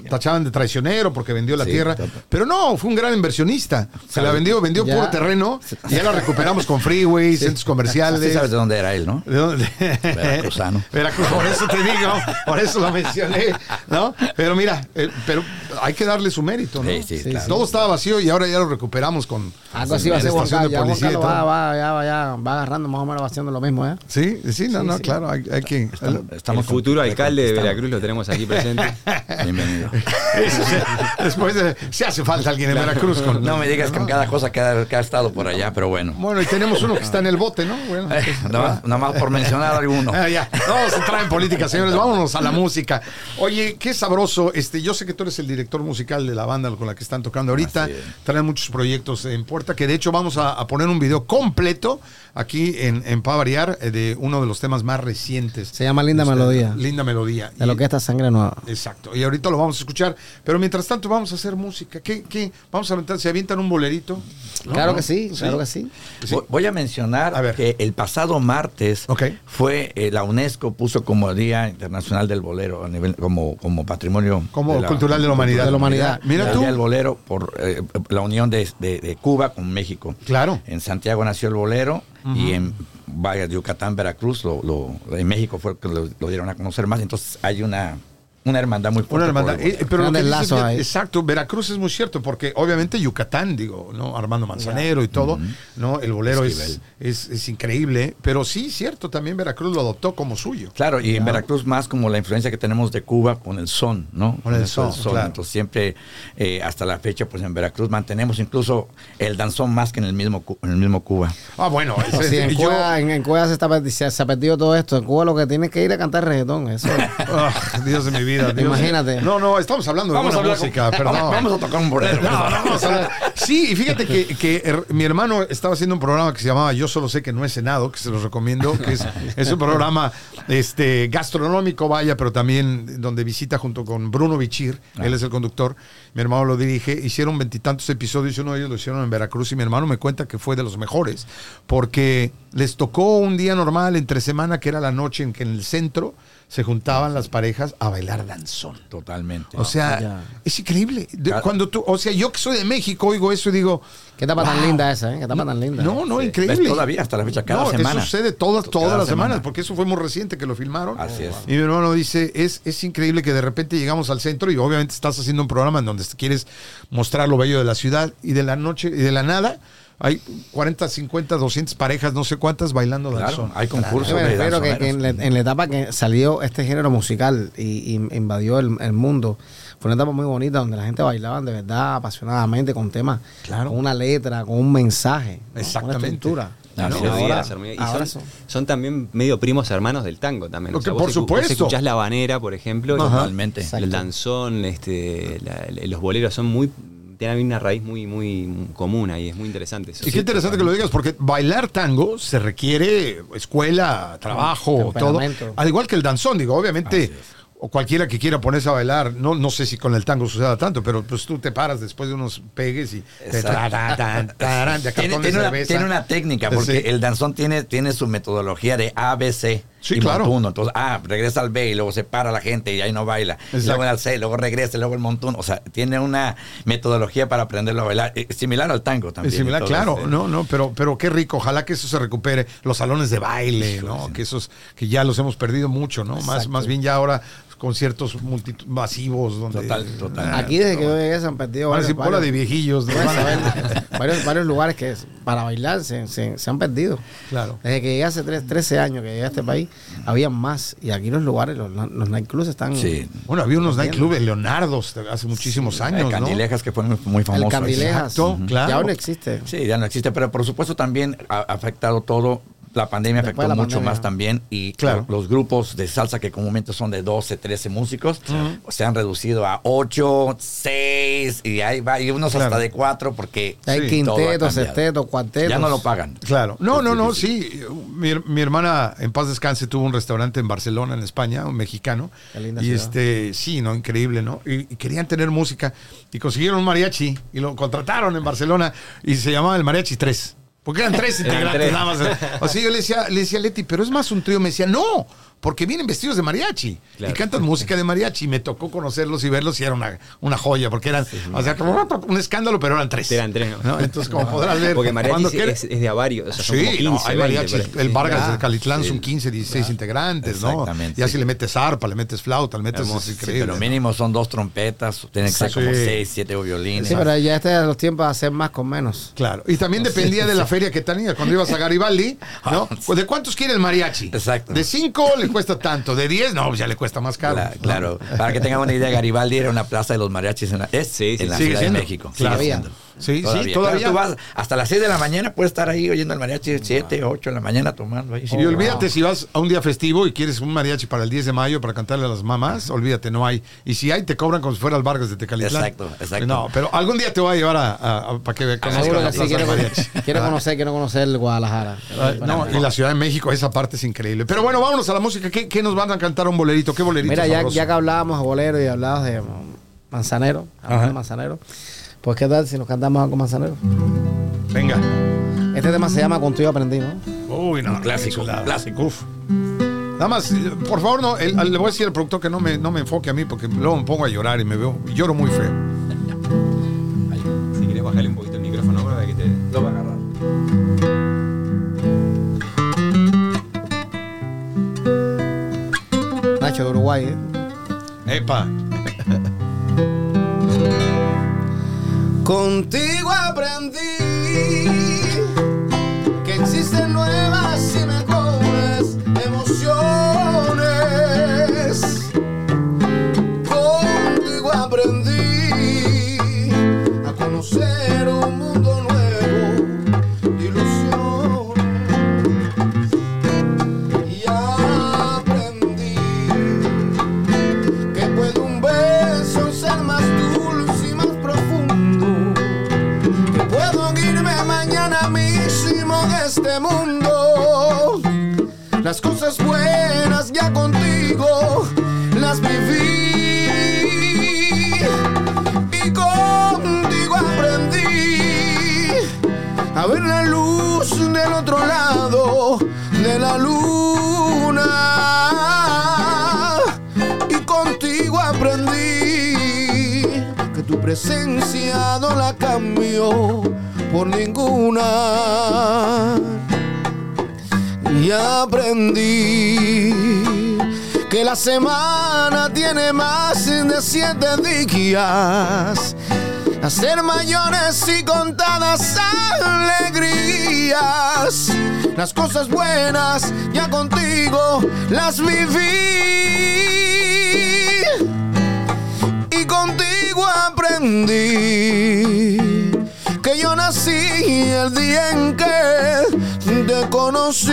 tachaban de traicionero porque vendió la Sí, tierra, pero no, fue un gran inversionista. Se la vendió, vendió Ya. puro terreno y ya la recuperamos con freeways, centros Sí comerciales. sabes de dónde era él, ¿no? ¿De dónde? Veracruzano. Veracruz, por eso te digo, por eso lo mencioné, ¿no? Pero mira, eh, pero hay que darle su mérito, ¿no? Sí, sí, Sí, claro. Todo estaba vacío y ahora ya lo recuperamos con Algo así va a ser Juan estación Carlos. de Ya Juan policía va, va, ya, va, ya, va agarrando más o menos, va haciendo lo mismo, ¿eh? Sí, sí, no, Sí, no, sí. claro, hay, hay que. Estamos, estamos el futuro con- alcalde de Veracruz lo tenemos aquí presente. Bienvenido. Se- Después de, si hace falta alguien en Veracruz con. No me digas con cada cosa que ha, que ha estado por allá, pero bueno. Bueno, y tenemos uno que está en el bote, ¿no? Bueno, Eh, nada, más, nada más por mencionar alguno. Ah, ya. No vamos a entrar en política, señores. Vámonos a la música. Oye, qué sabroso. Este, yo sé que tú eres el director musical de la banda con la que están tocando ahorita. Traen muchos proyectos en puerta, que de hecho vamos a, a poner un video completo aquí en, en Pa' Variar eh, de uno de los temas más recientes. Se llama Linda Melodía. Linda Melodía. De lo que esta sangre nueva. Exacto. Y ahorita lo vamos a escuchar. Pero mientras tanto vamos a hacer música. ¿Qué? qué? Vamos a aventar, se avientan un bolerito. ¿No? Claro ¿No? que sí, claro que sí. Sí. Voy- a mencionar A ver. que el pasado martes fue eh, la UNESCO puso como Día Internacional del Bolero a nivel como como patrimonio Como de cultural de la humanidad. de la humanidad. Mira el tú. Día del Bolero por eh, la unión de, de- de Cuba con México. Claro. En Santiago nació el bolero y en vaya, Yucatán, Veracruz, lo, lo- en México fue que lo, lo dieron a conocer más. Entonces hay una una hermandad muy fuerte. Una hermandad. el Eh, pero lo que exacto, Veracruz es muy cierto, porque obviamente Yucatán, digo, ¿no? Armando Manzanero y todo, ¿no? El bolero es, es, es increíble, pero sí, cierto, también Veracruz lo adoptó como suyo. Claro, y en Veracruz más como la influencia que tenemos de Cuba con el son, ¿no? Con el eso son, del claro. Entonces siempre, eh, hasta la fecha, pues en Veracruz mantenemos incluso el danzón más que en el mismo, Cu- en el mismo Cuba. Ah, bueno, ese- Sí, en, yo- Cuba, en, en Cuba se, está, se, se ha perdido todo esto. En Cuba lo que tienes que ir a cantar reggaetón. Eso. Ah, Dios de mi vida. Dios. Imagínate. No, no, estamos hablando de Vamos a buena música, con- perdón. Vamos, a tocar un bolero. No, no, vamos a hablar. Sí, y fíjate que, que her- mi hermano estaba haciendo un programa que se llamaba Yo solo sé que no es Senado, que se los recomiendo, que es, es un programa este, gastronómico, vaya, pero también donde visita junto con Bruno Bichir, él es el conductor, mi hermano lo dirige, hicieron veintitantos episodios y uno de ellos lo hicieron en Veracruz y mi hermano me cuenta que fue de los mejores, porque les tocó un día normal entre semana, que era la noche en que en el centro se juntaban las parejas a bailar danzón. Totalmente. O sea, Ya. es increíble. De- cuando tú, o sea, yo que soy de México oigo eso y digo, Qué etapa tan Wow. linda esa, ¿eh? Qué etapa tan linda. no, no, Sí. increíble. ¿Ves? Todavía, hasta la fecha, cada no, semana. Eso sucede todas, todas Cada las semana. semanas, porque eso fue muy reciente que lo filmaron. Así es. Y mi hermano dice, es, es increíble que de repente llegamos al centro y obviamente estás haciendo un programa en donde quieres mostrar lo bello de la ciudad y de la noche y de la nada hay 40, 50, 200 parejas, no sé cuántas, bailando Claro, danzón. hay concursos de refiero que, que en, la, danzoneros. en la etapa que salió este género musical y, y invadió el, el mundo, fue una etapa muy bonita donde la gente bailaba de verdad apasionadamente con temas, Claro. con una letra, con un mensaje, ¿no? Exactamente. una estructura. No, ahora. Y ahora son, son- son también medio primos hermanos del tango también. Por supuesto. Vos escuchás la banera, por ejemplo. Totalmente. El danzón, este, la- los boleros son muy tienen una raíz muy muy común ahí, es muy interesante eso. Y qué interesante que lo digas, porque bailar tango se requiere escuela, trabajo, todo. Al igual que el danzón, digo, obviamente, o cualquiera que quiera ponerse a bailar, no, no sé si con el tango suceda tanto, pero pues tú te paras después de unos pegues y te de Tiene, tiene una, tiene técnica, porque Sí. el danzón tiene, tiene su metodología de ABC. Sí, y claro. montuno. Entonces, ah, regresa al B y luego se para la gente y ahí no baila. Exacto. luego al C, luego regresa, luego el montuno. O sea, tiene una metodología para aprenderlo a bailar. eh, Similar al tango también. Es similar, Entonces, claro, eh, no, no, pero, pero qué rico, ojalá que eso se recupere, los salones de baile, ¿no? Que esos, que ya los hemos perdido mucho, ¿no? Más, más bien ya ahora conciertos multitud- masivos donde Total, total. Ah, Aquí desde que yo llegué se han perdido van a varios, decir, bola varios- de viejillos, ¿no? Bueno, a ver, varios, varios lugares que es- para bailar se, se- se han perdido. Claro. Desde que llegué hace tres- 13 años que llegué a este país, había más. Y aquí los lugares, los, los nightclubs están. Sí. Bueno, había unos nightclubs en Leonardo's hace muchísimos años, ¿no? Candilejas, que fue muy, muy famoso. El Candilejas. Exacto, claro. Ya no existe. Sí, ya no existe, pero por supuesto también ha afectado todo. La pandemia Después afectó la mucho pandemia. más también y Claro. lo- los grupos de salsa que comúnmente son de 12, 13 músicos se han reducido a 8, 6 y ahí va, y unos Claro. hasta de 4 porque Hay Sí, quintetos, sextetos, cuartetos. Ya no lo pagan. Claro. No, no, no, sí. Mi, her- mi hermana, en paz descanse, tuvo un restaurante en Barcelona, en España, un mexicano. Qué linda y ciudad. este, sí, ¿no? Increíble, ¿no? Y, y querían tener música y consiguieron un mariachi y lo contrataron en Barcelona y se llamaba el Mariachi 3. Porque eran tres integrantes nada más. O sea, yo le decía, le decía a Leti, pero es más un trío. Me decía, no, porque vienen vestidos de mariachi Claro. y cantan música de mariachi. Y me tocó conocerlos y verlos y era una, una joya, porque eran, o sea, como un escándalo, pero eran tres. Eran tres, ¿no? ¿no? Entonces, como podrás ver, Porque mariachi sí es, es de a varios, o sea, son como Sí, 15, no, hay 20 mariachis. por ahí. El Sí. Vargas Ya. del Calitlán Sí. son 15, 16 integrantes, ¿no? Exactamente, Ya sí. si le metes arpa, le metes flauta, le metes. Hermoso. Es Sí, Sí, increíble. pero ¿no? mínimo son dos trompetas, tienen que ser como Sí. 6, 7 violines. Sí, pero ya este de los tiempos de hacer más con menos. Claro. Y también dependía de la feria que tenías. Cuando ibas a Garibaldi, ¿no? Pues, ¿De cuántos quiere el mariachi? Exacto. De 5 le cuesta tanto. De 10, no, pues ya le cuesta más caro. Claro, para que tengan una idea, Garibaldi era una plaza de los mariachis en la, es Sí, sí, en la sigue Ciudad siendo. de México. Claro. Sí, sí, Todavía. todavía. Claro, tú vas hasta las 6 de la mañana, puedes estar ahí oyendo el mariachi 7, 8 de la mañana tomando ahí. Y olvídate si vas a un día festivo y quieres un mariachi para el 10 de mayo para cantarle a las mamás, olvídate, no hay. Y si hay, te cobran como si fuera el Vargas de Tecalitlán. Exacto, exacto. No, pero algún día te voy a llevar a, a- a- para que conozcas la que sí, quiero, quiero conocer, quiero conocer el Guadalajara. Ah, No, y la Ciudad de México, esa parte es increíble. Pero bueno, vámonos a la música. ¿Qué, qué nos van a cantar un bolerito? ¿Qué bolerito? Mira, ya, ya que hablábamos de bolero y hablabas de manzanero, hablamos de manzanero, pues qué tal si nos cantamos algo manzanero. Venga. Este tema se llama Contigo aprendí, ¿no? Uy, no. clásico, clásico. Uf. Nada más, eh, por favor, no, el- le voy a decir al productor que no me, no me enfoque a mí porque luego me pongo a llorar y me veo, y lloro muy feo. Ahí. Si quieres bajarle un poquito el micrófono para que te lo va a agarrar. Nacho de Uruguay, ¿eh? Epa. Contigo aprendí que existen nuevas tu presencia no la cambió por ninguna. Y aprendí que la semana tiene más de siete días. Hacer mayores y contadas alegrías. Las cosas buenas ya contigo las viví. Que yo nací el día en que te conocí.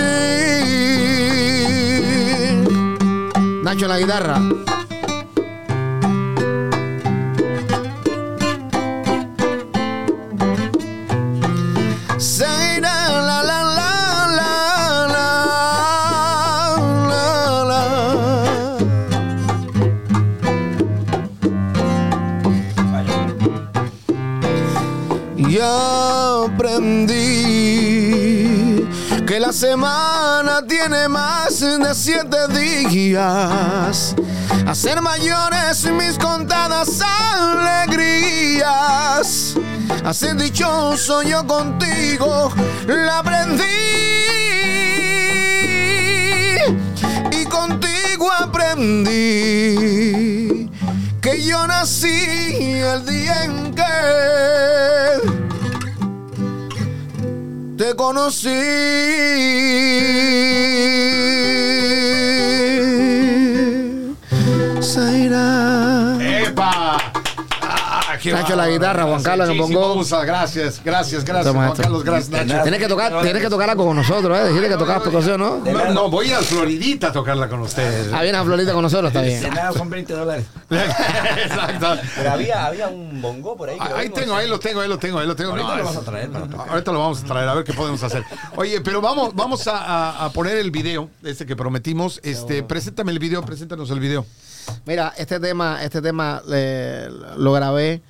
Nacho la guitarra. Semana tiene más de siete días. Hacer mayores mis contadas alegrías. Así dichoso yo contigo la aprendí. Y contigo aprendí que yo nací el día en que te conocí. Zaira. ¡Epa! Qué Nacho, la guitarra, Juan Carlos, pongo- gusto. Gracias, gracias, gracias, Juan. Carlos. Gracias, Nacho. Tienes que tocar, tienes que tocarla con nosotros, ¿eh? Decirle que tocabas percusión, ¿no? No, no, voy a Floridita a tocarla con ustedes. Ah, viene a Florita con nosotros, está bien. Cenado con 20 dólares. Exacto. Pero había, había un bongo por ahí. Ahí tengo, ¿eh? ahí lo tengo, ahí lo tengo, ahí lo tengo. Ahorita lo vamos a traer. Ahorita lo vamos a traer, a ver qué podemos hacer. Oye, pero vamos, vamos a, a- a poner el video, este que prometimos. Este, preséntame el video, preséntanos el video. Mira, este tema, este tema eh, lo grabé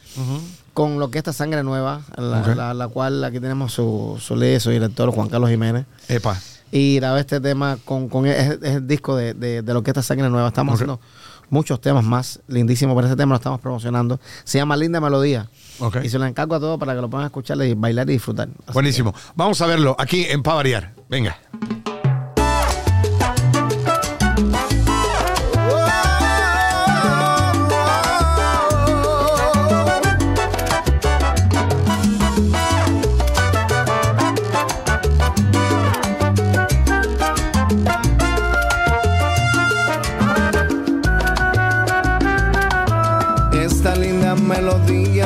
con lo que esta sangre nueva, la, la- la cual aquí tenemos su, su líder, su director, Juan Carlos Jiménez. Epa. Y grabé este tema con, con es, es el disco de, de, de lo que esta sangre nueva. Estamos haciendo muchos temas más lindísimos, pero ese tema lo estamos promocionando. Se llama Linda Melodía. Y se lo encargo a todos para que lo puedan escuchar y bailar y disfrutar. Así Buenísimo. Vamos a verlo aquí en Pa Variar. Venga.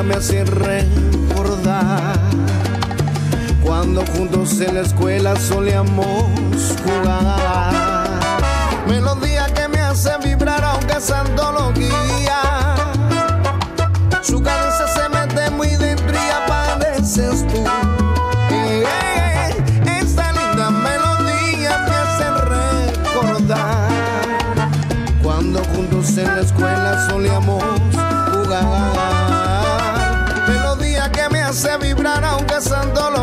Me hace recordar cuando juntos en la escuela solíamos jugar. Melodía que me hace vibrar aunque es antología. Su Hace vibrar aunque antología.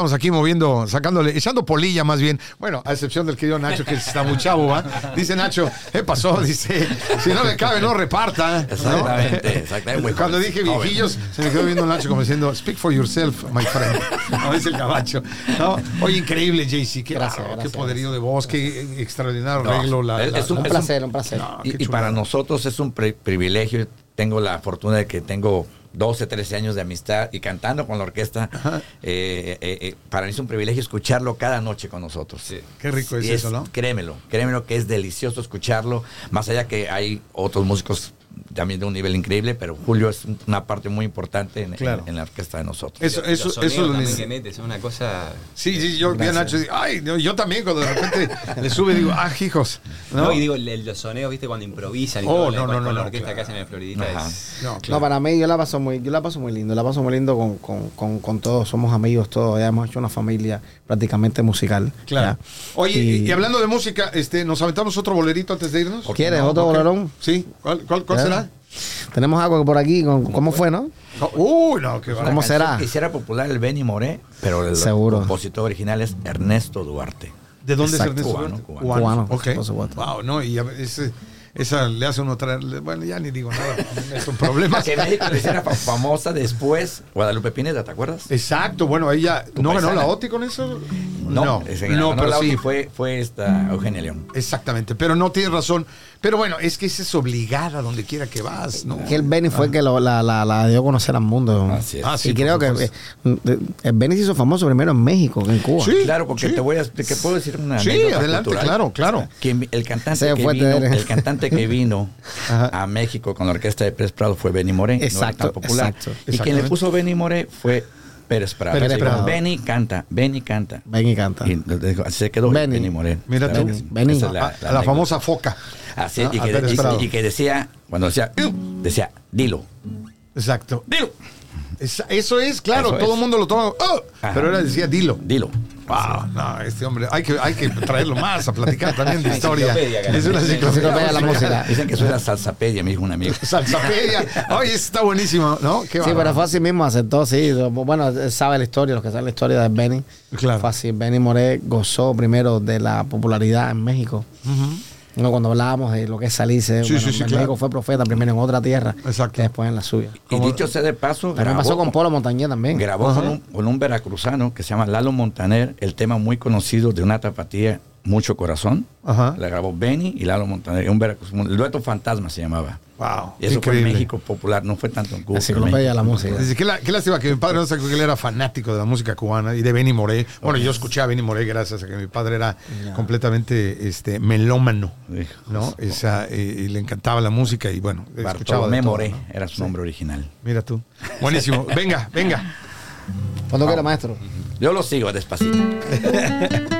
Estamos aquí moviendo, sacándole, echando polilla más bien. Bueno, a excepción del querido Nacho, que está muy chavo, ¿va? Dice Nacho, ¿qué pasó? Dice, si no le cabe, no reparta. ¿no? Exactamente, exactamente. Cuando dije joven. viejillos, se me quedó viendo Nacho como diciendo, speak for yourself, my friend. No, es el cabacho. No, oye, increíble, JC, qué Gracias, bárbaro, gracias, qué poderío de voz, qué extraordinario No, arreglo. La, es- la- es un- Un la- placer, un placer. No, Y, y para nosotros es un pri- privilegio. Tengo la fortuna de que tengo 12, 13 años de amistad y cantando con la orquesta. eh, eh, eh, para mí es un privilegio escucharlo cada noche con nosotros. Sí. Qué rico es Y eso, ¿no? Créemelo, créemelo que es delicioso escucharlo. Más allá que hay otros músicos también de un nivel increíble, pero Julio es un- una parte muy importante en, en- Claro. en la orquesta de nosotros. Eso, eso, eso lo que son una cosa. Sí, sí, yo vi a Nacho y digo, ay, no, yo también cuando de repente le sube digo, ah, hijos. No, ¿no? y digo, el- los sonidos, viste, cuando improvisan y Oh, todo, no, con, no, con no, la no, orquesta claro. que hacen en Floridita. Ajá. es- No, No, claro. para mí yo la paso muy, yo la paso muy lindo, la paso muy lindo con, con, con, con todos, somos amigos todos, ya hemos hecho una familia prácticamente musical. Claro. ya. Oye, y, Y- hablando de música, este, ¿nos aventamos otro bolerito antes de irnos? ¿Quieres no? otro Ok. bolerón? Sí, ¿cuál, cuál, cuál será? Tenemos algo por aquí, ¿cómo fue, no? Uy, no, qué ¿Cómo será? que hiciera popular el Benny Moré, pero el Seguro. compositor original es Ernesto Duarte. ¿De dónde Exacto. es Ernesto Cubano, Duarte? cubano. Cubano, ok. por supuesto. Wow, no, y ese- esa le hace uno traer, bueno, ya ni digo nada, es un problema. Que México le hiciera fa- famosa después Guadalupe Pineda, ¿te acuerdas? Exacto, bueno, ella, ¿no ganó la OTI con eso? No, ese no, pero la sí. Audi fue, fue esta Eugenia León. Exactamente, pero no tienes razón. Pero bueno, es que esa es obligada donde quiera que vas, ¿no? Que el Benny fue el que lo- la, la, la dio a conocer al mundo. Así es. Ah, sí, y creo que supuesto. eh, el Benny se hizo famoso primero en México que en Cuba. Sí. Claro, porque sí. te voy a explicar, ¿puedo decir una Sí, adelante, cultural? claro, claro. Que el cantante, Se que fue vino, Tere. el cantante que vino a México con la orquesta de Pérez Prado fue Benny Moré, no Exacto, tan popular. exacto. Y quien le puso Benny Moré fue Pérez Prado. Pérez Dijo, Prado. Benny canta, Benny canta. Benny canta. Y se quedó Benny. Benny, Moré. Mira tú. Benny. es la, anécdota. famosa foca. Así, Ah, y, que, Pérez y- Prado. y que decía, cuando decía, "Iu", decía, dilo, Exacto. dilo, Esa- eso es, claro, Eso todo el mundo lo toma. "Oh", Ajá. pero él decía, dilo. dilo. Wow, no, este hombre, hay que, hay que traerlo más a platicar también de Una historia. Es una enciclopedia. La música. Dicen que la salsapedia, me dijo un amigo. Salsapedia. Oye, está buenísimo, ¿no? Qué Sí, pero fue así mismo, aceptó, sí. Bueno, él sabe la historia, los que saben la historia de Benny. Claro. Fue así. Benny Moré gozó primero de la popularidad en México. No, cuando hablábamos de lo que es salirse, Sí, bueno, sí, sí, en claro. México fue profeta primero en otra tierra Exacto. que después en la suya. Y dicho sea de paso, También pasó con Polo Montañé también. Grabó con un, con un veracruzano que se llama Lalo Montaner, el tema muy conocido de una tapatía, Mucho Corazón. Ajá. La grabó Benny y Lalo Montaner, un veracruzano, el dueto fantasma se llamaba. Wow. Y eso increíble. fue en México popular, no fue tanto en Cuba. pero en Enciclopedia de la música. Dice, qué, lástima que mi padre no sabía que él era fanático de la música cubana y de Benny Moré. Bueno, yo escuché a Benny Moré gracias a que mi padre era completamente este, melómano. ¿no? Esa, eh, y le encantaba la música y bueno, escuchaba Bartolomé de todo, Moré ¿no? era su nombre original. Mira tú. Buenísimo. Venga, venga. Cuando quiera, maestro. Yo lo sigo despacito.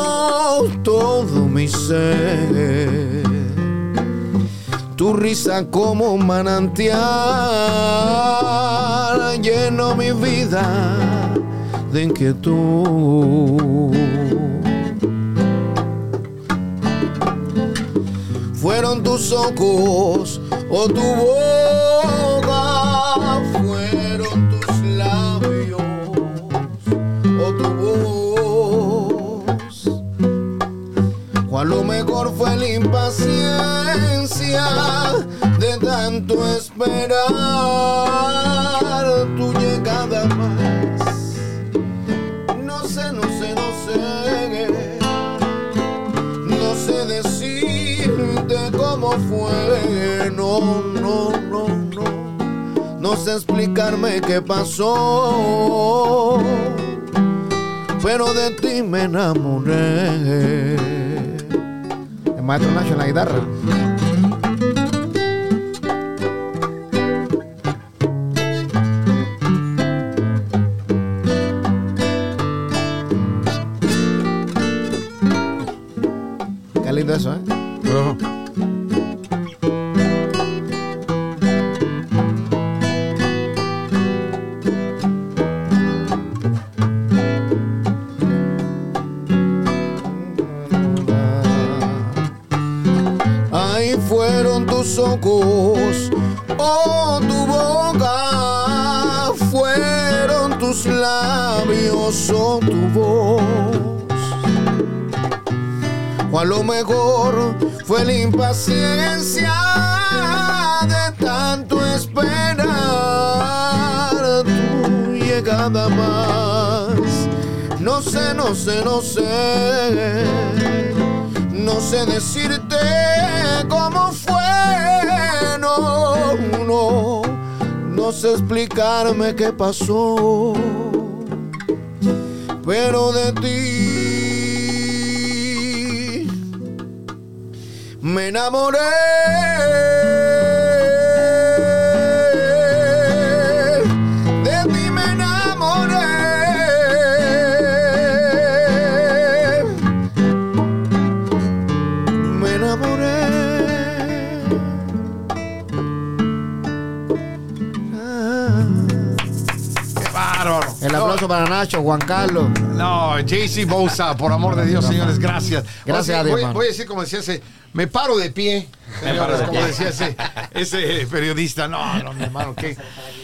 todo mi ser. Tu risa como un manantial lleno mi vida de inquietud. Fueron tus ojos o tu boca, impaciencia de tanto esperar tu llegada más. No sé, no sé, no sé. No sé decirte cómo fue. No, no, no, no. No sé explicarme qué pasó. Pero de ti me enamoré. Maestro Nacho en la guitarra. A lo mejor fue la impaciencia de tanto esperar tu llegada más. No sé, no sé, no sé. No sé decirte cómo fue, no, no. No sé explicarme qué pasó. Pero de ti me enamoré. De ti me enamoré. Me enamoré. Ah. ¡Qué bárbaro! El aplauso para Nacho, Juan Carlos. No, JC Bosa, por amor de Dios, señores, gracias. Gracias sí, a Dios, voy, voy a decir como decía ese, me paro de pie. señores, como decía ese, ese periodista. No, no, mi hermano, qué,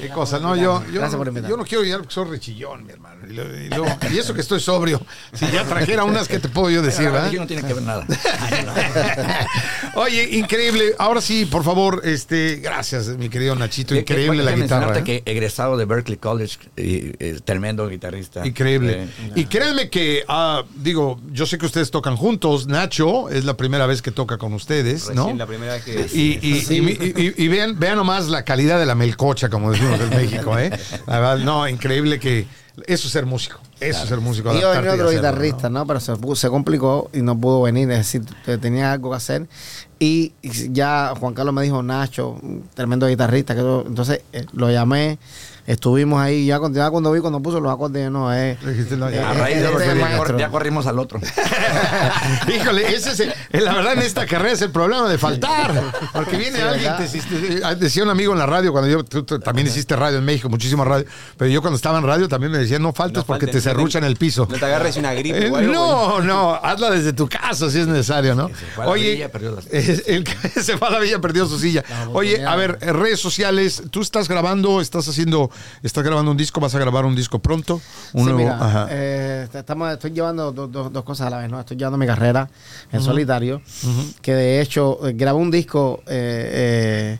qué cosa. No, yo, yo, yo no quiero llegar porque soy rechillón, mi hermano. Y, luego- y eso que estoy sobrio. Si ya trajera unas, ¿qué te puedo yo decir, verdad? religión no tiene que ver nada. Oye, increíble. Ahora sí, por favor, este, gracias, mi querido Nachito. Que- que- Increíble la guitarra. ¿eh? que egresado de Berkeley College, y, eh, tremendo guitarrista. Increíble. Eh, Y créanme que, ah, digo, yo sé que ustedes tocan juntos. Nacho es la primera vez que toca con ustedes, ¿no? Recién la primera vez que... Y, y- y mi- y- y vean, vean nomás la calidad de la melcocha, como decimos en México, ¿eh? La verdad, no, increíble que eso es ser músico. Eso es ser músico. Iba a venir otro guitarrista, ¿no? Pero se, se complicó y no pudo venir. Es decir, te- tenía algo que hacer. Y, y ya Juan Carlos me dijo, Nacho, tremendo guitarrista. Que yo- entonces eh, lo llamé, estuvimos ahí. Ya cuando, ya cuando vi, cuando puso los acordes, no, es. ¿no? Dijiste, no, ya. a raíz de este el ya, maestro. cor- ya corrimos al otro. Híjole, ese es el- la verdad en esta carrera es el problema de faltar. Porque viene Sí, alguien, te hiciste- decía un amigo en la radio, cuando yo, tú, tú también hiciste radio en México, muchísima radio, pero yo cuando estaba en radio también me decían, no faltes No porque falten, te no te- serruchan el piso. No te agarres una gripe Eh, o algo. no, no, hazla desde tu casa si es necesario, ¿no? se fue a la Oye, villa, perdió la- es- el que se fue a la villa, perdió su silla. Oye, a ver, eh, redes sociales, tú estás grabando, estás haciendo, estás grabando un disco, vas a grabar un disco pronto. Un Sí, nuevo, mira, ajá. eh, estamos, estoy llevando do- do- dos cosas a la vez, ¿no? Estoy llevando mi carrera en solitario, que de hecho eh, grabé un disco eh, eh,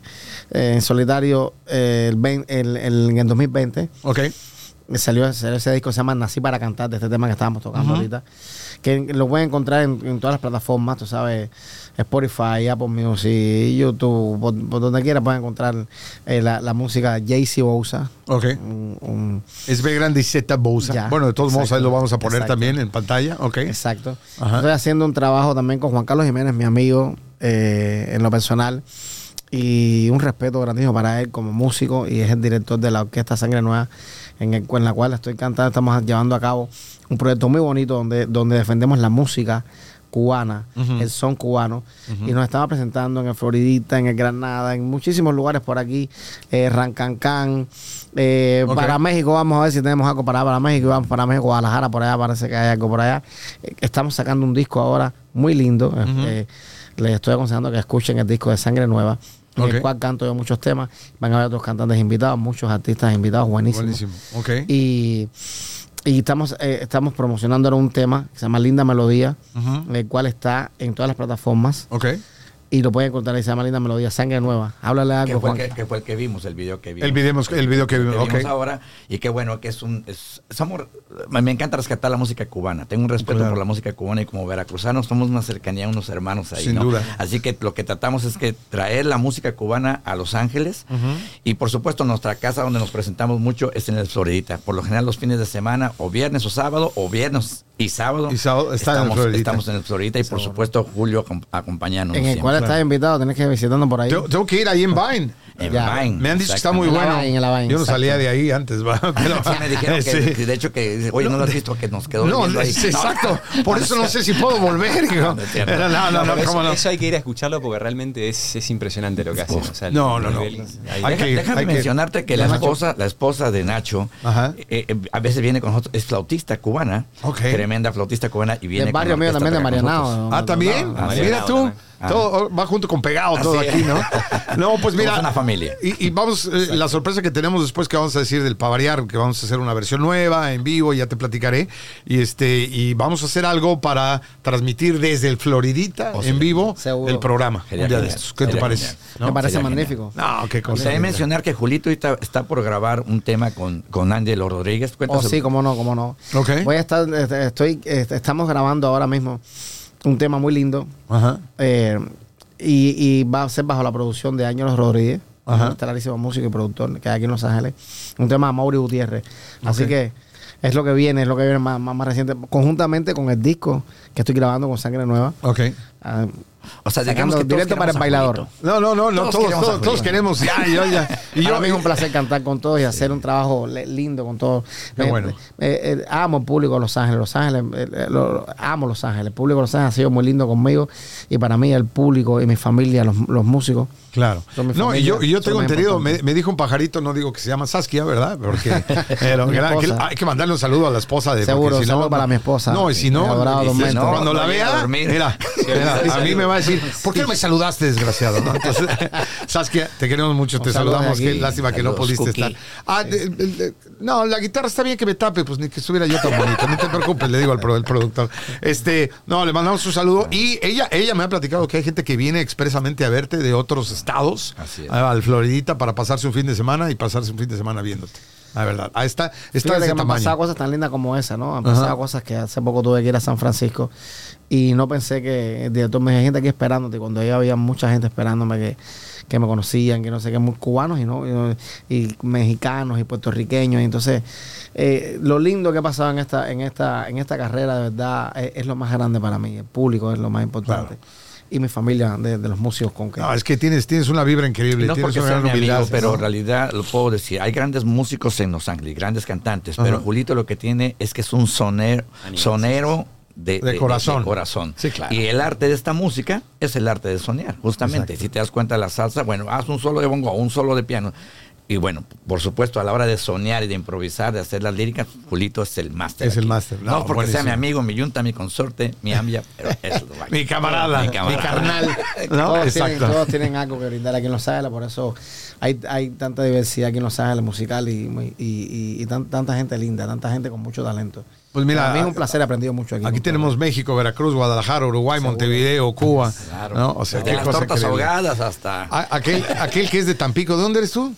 eh, en solitario eh, el, el- el- en el 2020. Ok. Salió, salió ese disco, se llama Nací para cantar, de este tema que estábamos tocando ahorita. Que lo pueden encontrar en, en todas las plataformas, tú sabes, Spotify, Apple Music, YouTube, por, por donde quiera pueden encontrar eh, la, la música JC Bousa. Ok. Un- un- Es B grande y Z Bousa. Ya, bueno, de todos modos ahí lo vamos a poner exacto. también en pantalla. Ok. Exacto. Ajá. Estoy haciendo un trabajo también con Juan Carlos Jiménez, mi amigo, eh, en lo personal. Y un respeto grandísimo para él como músico y es el director de la Orquesta Sangre Nueva, en, el- en la cual estoy cantando. Estamos llevando a cabo un proyecto muy bonito donde, donde defendemos la música cubana, el son cubano. Y nos estamos presentando en el Floridita, en el Granada, en muchísimos lugares por aquí, eh, Rancancán. eh. Para México, vamos a ver si tenemos algo para, para México. Vamos para México, Guadalajara, por allá parece que hay algo por allá. Eh, estamos sacando un disco ahora muy lindo. eh, les estoy aconsejando que escuchen el disco de Sangre Nueva, en Ok. el cual canto yo muchos temas. Van a haber otros cantantes invitados, muchos artistas invitados, buenísimos. Buenísimo. Ok. Y, y estamos, eh, estamos promocionando ahora un tema que se llama Linda Melodía, Ujú. el cual está en todas las plataformas Ok. Y lo pueden encontrar ahí, se llama Linda Melodía, Sangre Nueva. Háblale que algo, fue, el que, que fue el que vimos, el video que vimos. El video, el video que vimos. Ok. ahora y qué bueno que es un es, somos me encanta rescatar la música cubana tengo un respeto Claro. por la música cubana y como veracruzanos somos una cercanía unos hermanos ahí Sin ¿no? duda. así que lo que tratamos es que traer la música cubana a Los Ángeles y por supuesto nuestra casa donde nos presentamos mucho es en el Floridita por lo general los fines de semana o viernes o sábado o viernes y sábado, Y sábado está en el estamos, estamos en el Floridita y por supuesto Julio acom- acompañándonos En el siempre. cual estás invitado, tenés que ir visitando por ahí. Tengo, tengo que ir ahí en Vine. En Ya. Vine, Me han dicho que está muy En bueno. Vine, en la Vine, Yo no salía de ahí antes, va. Pero, Sí, me dijeron que, Sí. que de hecho que oye no, lo has visto que nos quedó No, ahí. es- exacto. Por eso no sé si puedo volver. No, eso, no. eso hay que ir a escucharlo porque realmente es, es impresionante lo que hacen. o sea, el No, no, no. Hay que déjame hay mencionarte que la esposa, la esposa de Nacho, eh, eh, a veces viene con nosotros, es flautista cubana, tremenda flautista cubana y viene con barrio mío también de Marianao. Ah, también. Ah, Mira tú. Ah. Todo va junto con pegado todo Así aquí, ¿no? No, pues mira. Somos una familia. Y, y vamos, eh, la sorpresa que tenemos después que vamos a decir del Pavariar, que vamos a hacer una versión nueva, en vivo, ya te platicaré. Y este, y vamos a hacer algo para transmitir desde el Floridita Oh, en vivo Seguro. el programa. Sería un día de genial. estos. ¿Qué te parece? genial. ¿No? Me parece Sería magnífico. No, qué cosa. también mencionar que Julito ahorita está por grabar un tema con, con Ángelo Rodríguez. Oh, Cuéntaselo. sí, cómo no, cómo no. Ok. Voy a estar, este, estoy, este, estamos grabando ahora mismo un tema muy lindo Ajá. eh, y, y va a ser bajo la producción de Ángel Rodríguez, Ajá. un estelarísimo músico y productor que hay aquí en Los Ángeles. Un tema de Mauri Gutiérrez. Así que es lo que viene, es lo que viene más, más, más reciente, conjuntamente con el disco que estoy grabando con Sangre Nueva. Ok. ah, O sea, digamos que directo para el bailador. No, no, no, no, Todos todos, queremos todos, todos Julito. queremos. Ya, yo, ya. Y Para yo, mí es un placer cantar con todos y hacer un trabajo lindo con todos. Qué Eh, bueno. eh, eh, amo el público de Los Ángeles. Los Ángeles, eh, lo- amo Los Ángeles. El público de Los Ángeles ha sido muy lindo conmigo y para mí el público y mi familia, los, los músicos. Claro. No, y yo, y yo tengo entendido, me, me dijo un pajarito, no digo que se llama Saskia, ¿verdad? Porque que era- que- esposa. hay que mandarle un saludo a la esposa de Seguro, si saludo no- para mi esposa. No, y si no, y si cuando No, la vea, mira, a mí me va a decir, ¿por qué no me saludaste, desgraciado? ¿no? Entonces, Saskia, te queremos mucho, te saludamos, qué lástima que no pudiste estar. Ah, de- de- de- no, la guitarra está bien que me tape, pues ni que estuviera yo tan bonito, no te preocupes, le digo al el productor. Este, no, le mandamos un saludo y ella, ella me ha platicado que hay gente que viene expresamente a verte de otros estados, Así es. al Floridita para pasarse un fin de semana y pasarse un fin de semana viéndote. La verdad, ahí está, está Fíjate de ese que me han pasado cosas tan lindas como esa, ¿no? Han Ajá. pasado cosas que hace poco tuve que ir a San Francisco y no pensé que el director me dijo, "Hay gente aquí esperándote. Cuando ya había mucha gente esperándome que, que me conocían, que no sé qué, muy cubanos y, no, y, no- y mexicanos y puertorriqueños. Y entonces, eh, lo lindo que ha pasado en esta, en esta, en esta carrera, de verdad, es, es lo más grande para mí. El público es lo más importante. Y mi familia de, de los músicos con que... No, es que tienes, tienes una vibra increíble, No tienes una gran amigo, humildad. pero ¿no? en realidad lo puedo decir. Hay grandes músicos en Los Ángeles, grandes cantantes, pero. Julito lo que tiene es que es un sonero, sonero de, De corazón. corazón. Sí, claro. Y el arte de esta música es el arte de soñar, justamente. Exacto. Si te das cuenta la salsa, bueno, haz un solo de bongo, un solo de piano. Y bueno, por supuesto, a la hora de soñar y de improvisar, de hacer las líricas, Julito es el máster. Es el máster. No, No, porque sea mi amigo, mi yunta, mi consorte, mi ambia, pero es lo Mi camarada, mi, carnal. ¿no? todos, tienen, Exacto. todos tienen algo que brindar aquí en Los Ángeles, por eso hay, hay tanta diversidad aquí en Los Ángeles musical y, muy- y, y- y tan- tanta gente linda, tanta gente con mucho talento. Pues mira, Para mí es un placer, he aprendido mucho aquí. Aquí tenemos. México, Veracruz, Guadalajara, Uruguay, Montevideo, Cuba. Claro. ¿no? O sea, de qué las cosa tortas ahogadas hasta A- aquel, aquel que es de Tampico, ¿de dónde eres tú?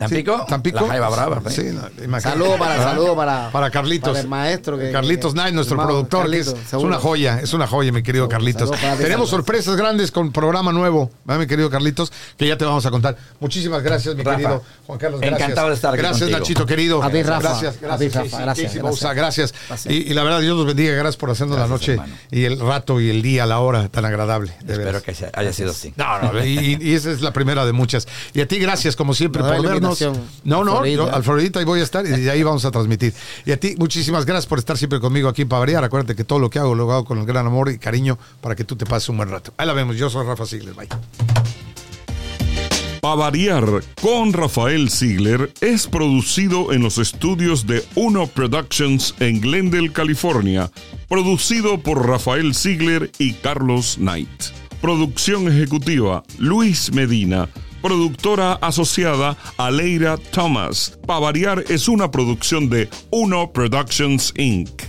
¿Tampico? Sí, Tampico. La Jaiba Brava. ¿eh? Sí, no, imagínate. Saludo para, ¿Verdad? saludo para, Para Carlitos. para el maestro. Que, Carlitos Knight, nuestro hermano, productor, que es, una joya, es una joya, mi querido Seguro, Carlitos. ti, Tenemos sorpresas grandes con programa nuevo, ¿verdad, mi querido Carlitos? Que ya te vamos a contar. Muchísimas gracias, mi Rafa, querido Juan Carlos. Gracias. encantado de estar aquí Gracias, contigo. Nachito, querido. A ti, Rafa. Gracias, A ti, gracias. Rafa. Gracias, Casey gracias. Bouza, gracias. Gracias. Y, y la verdad, Dios los bendiga. Gracias por hacernos la noche hermano. y el rato y el día, la hora tan agradable. De Espero veras. que haya sido así. No, no, y, y esa es la primera de muchas. Y a ti, gracias, como siempre, por la vernos. No, no, Florida. yo al Floridita ahí voy a estar y de ahí vamos a transmitir. Y a ti, muchísimas gracias por estar siempre conmigo aquí para variar. Acuérdate que todo lo que hago lo hago con el gran amor y cariño para que tú te pases un buen rato. Ahí la vemos. Yo soy Rafa Sigler. Bye. Pa' variar con Rafael Ziegler es producido en los estudios de Uno Productions en Glendale, California. Producido por Rafael Ziegler y Carlos Knight. Producción ejecutiva Luis Medina. Productora asociada Aleira Thomas. Pa' variar es una producción de Uno Productions Inc.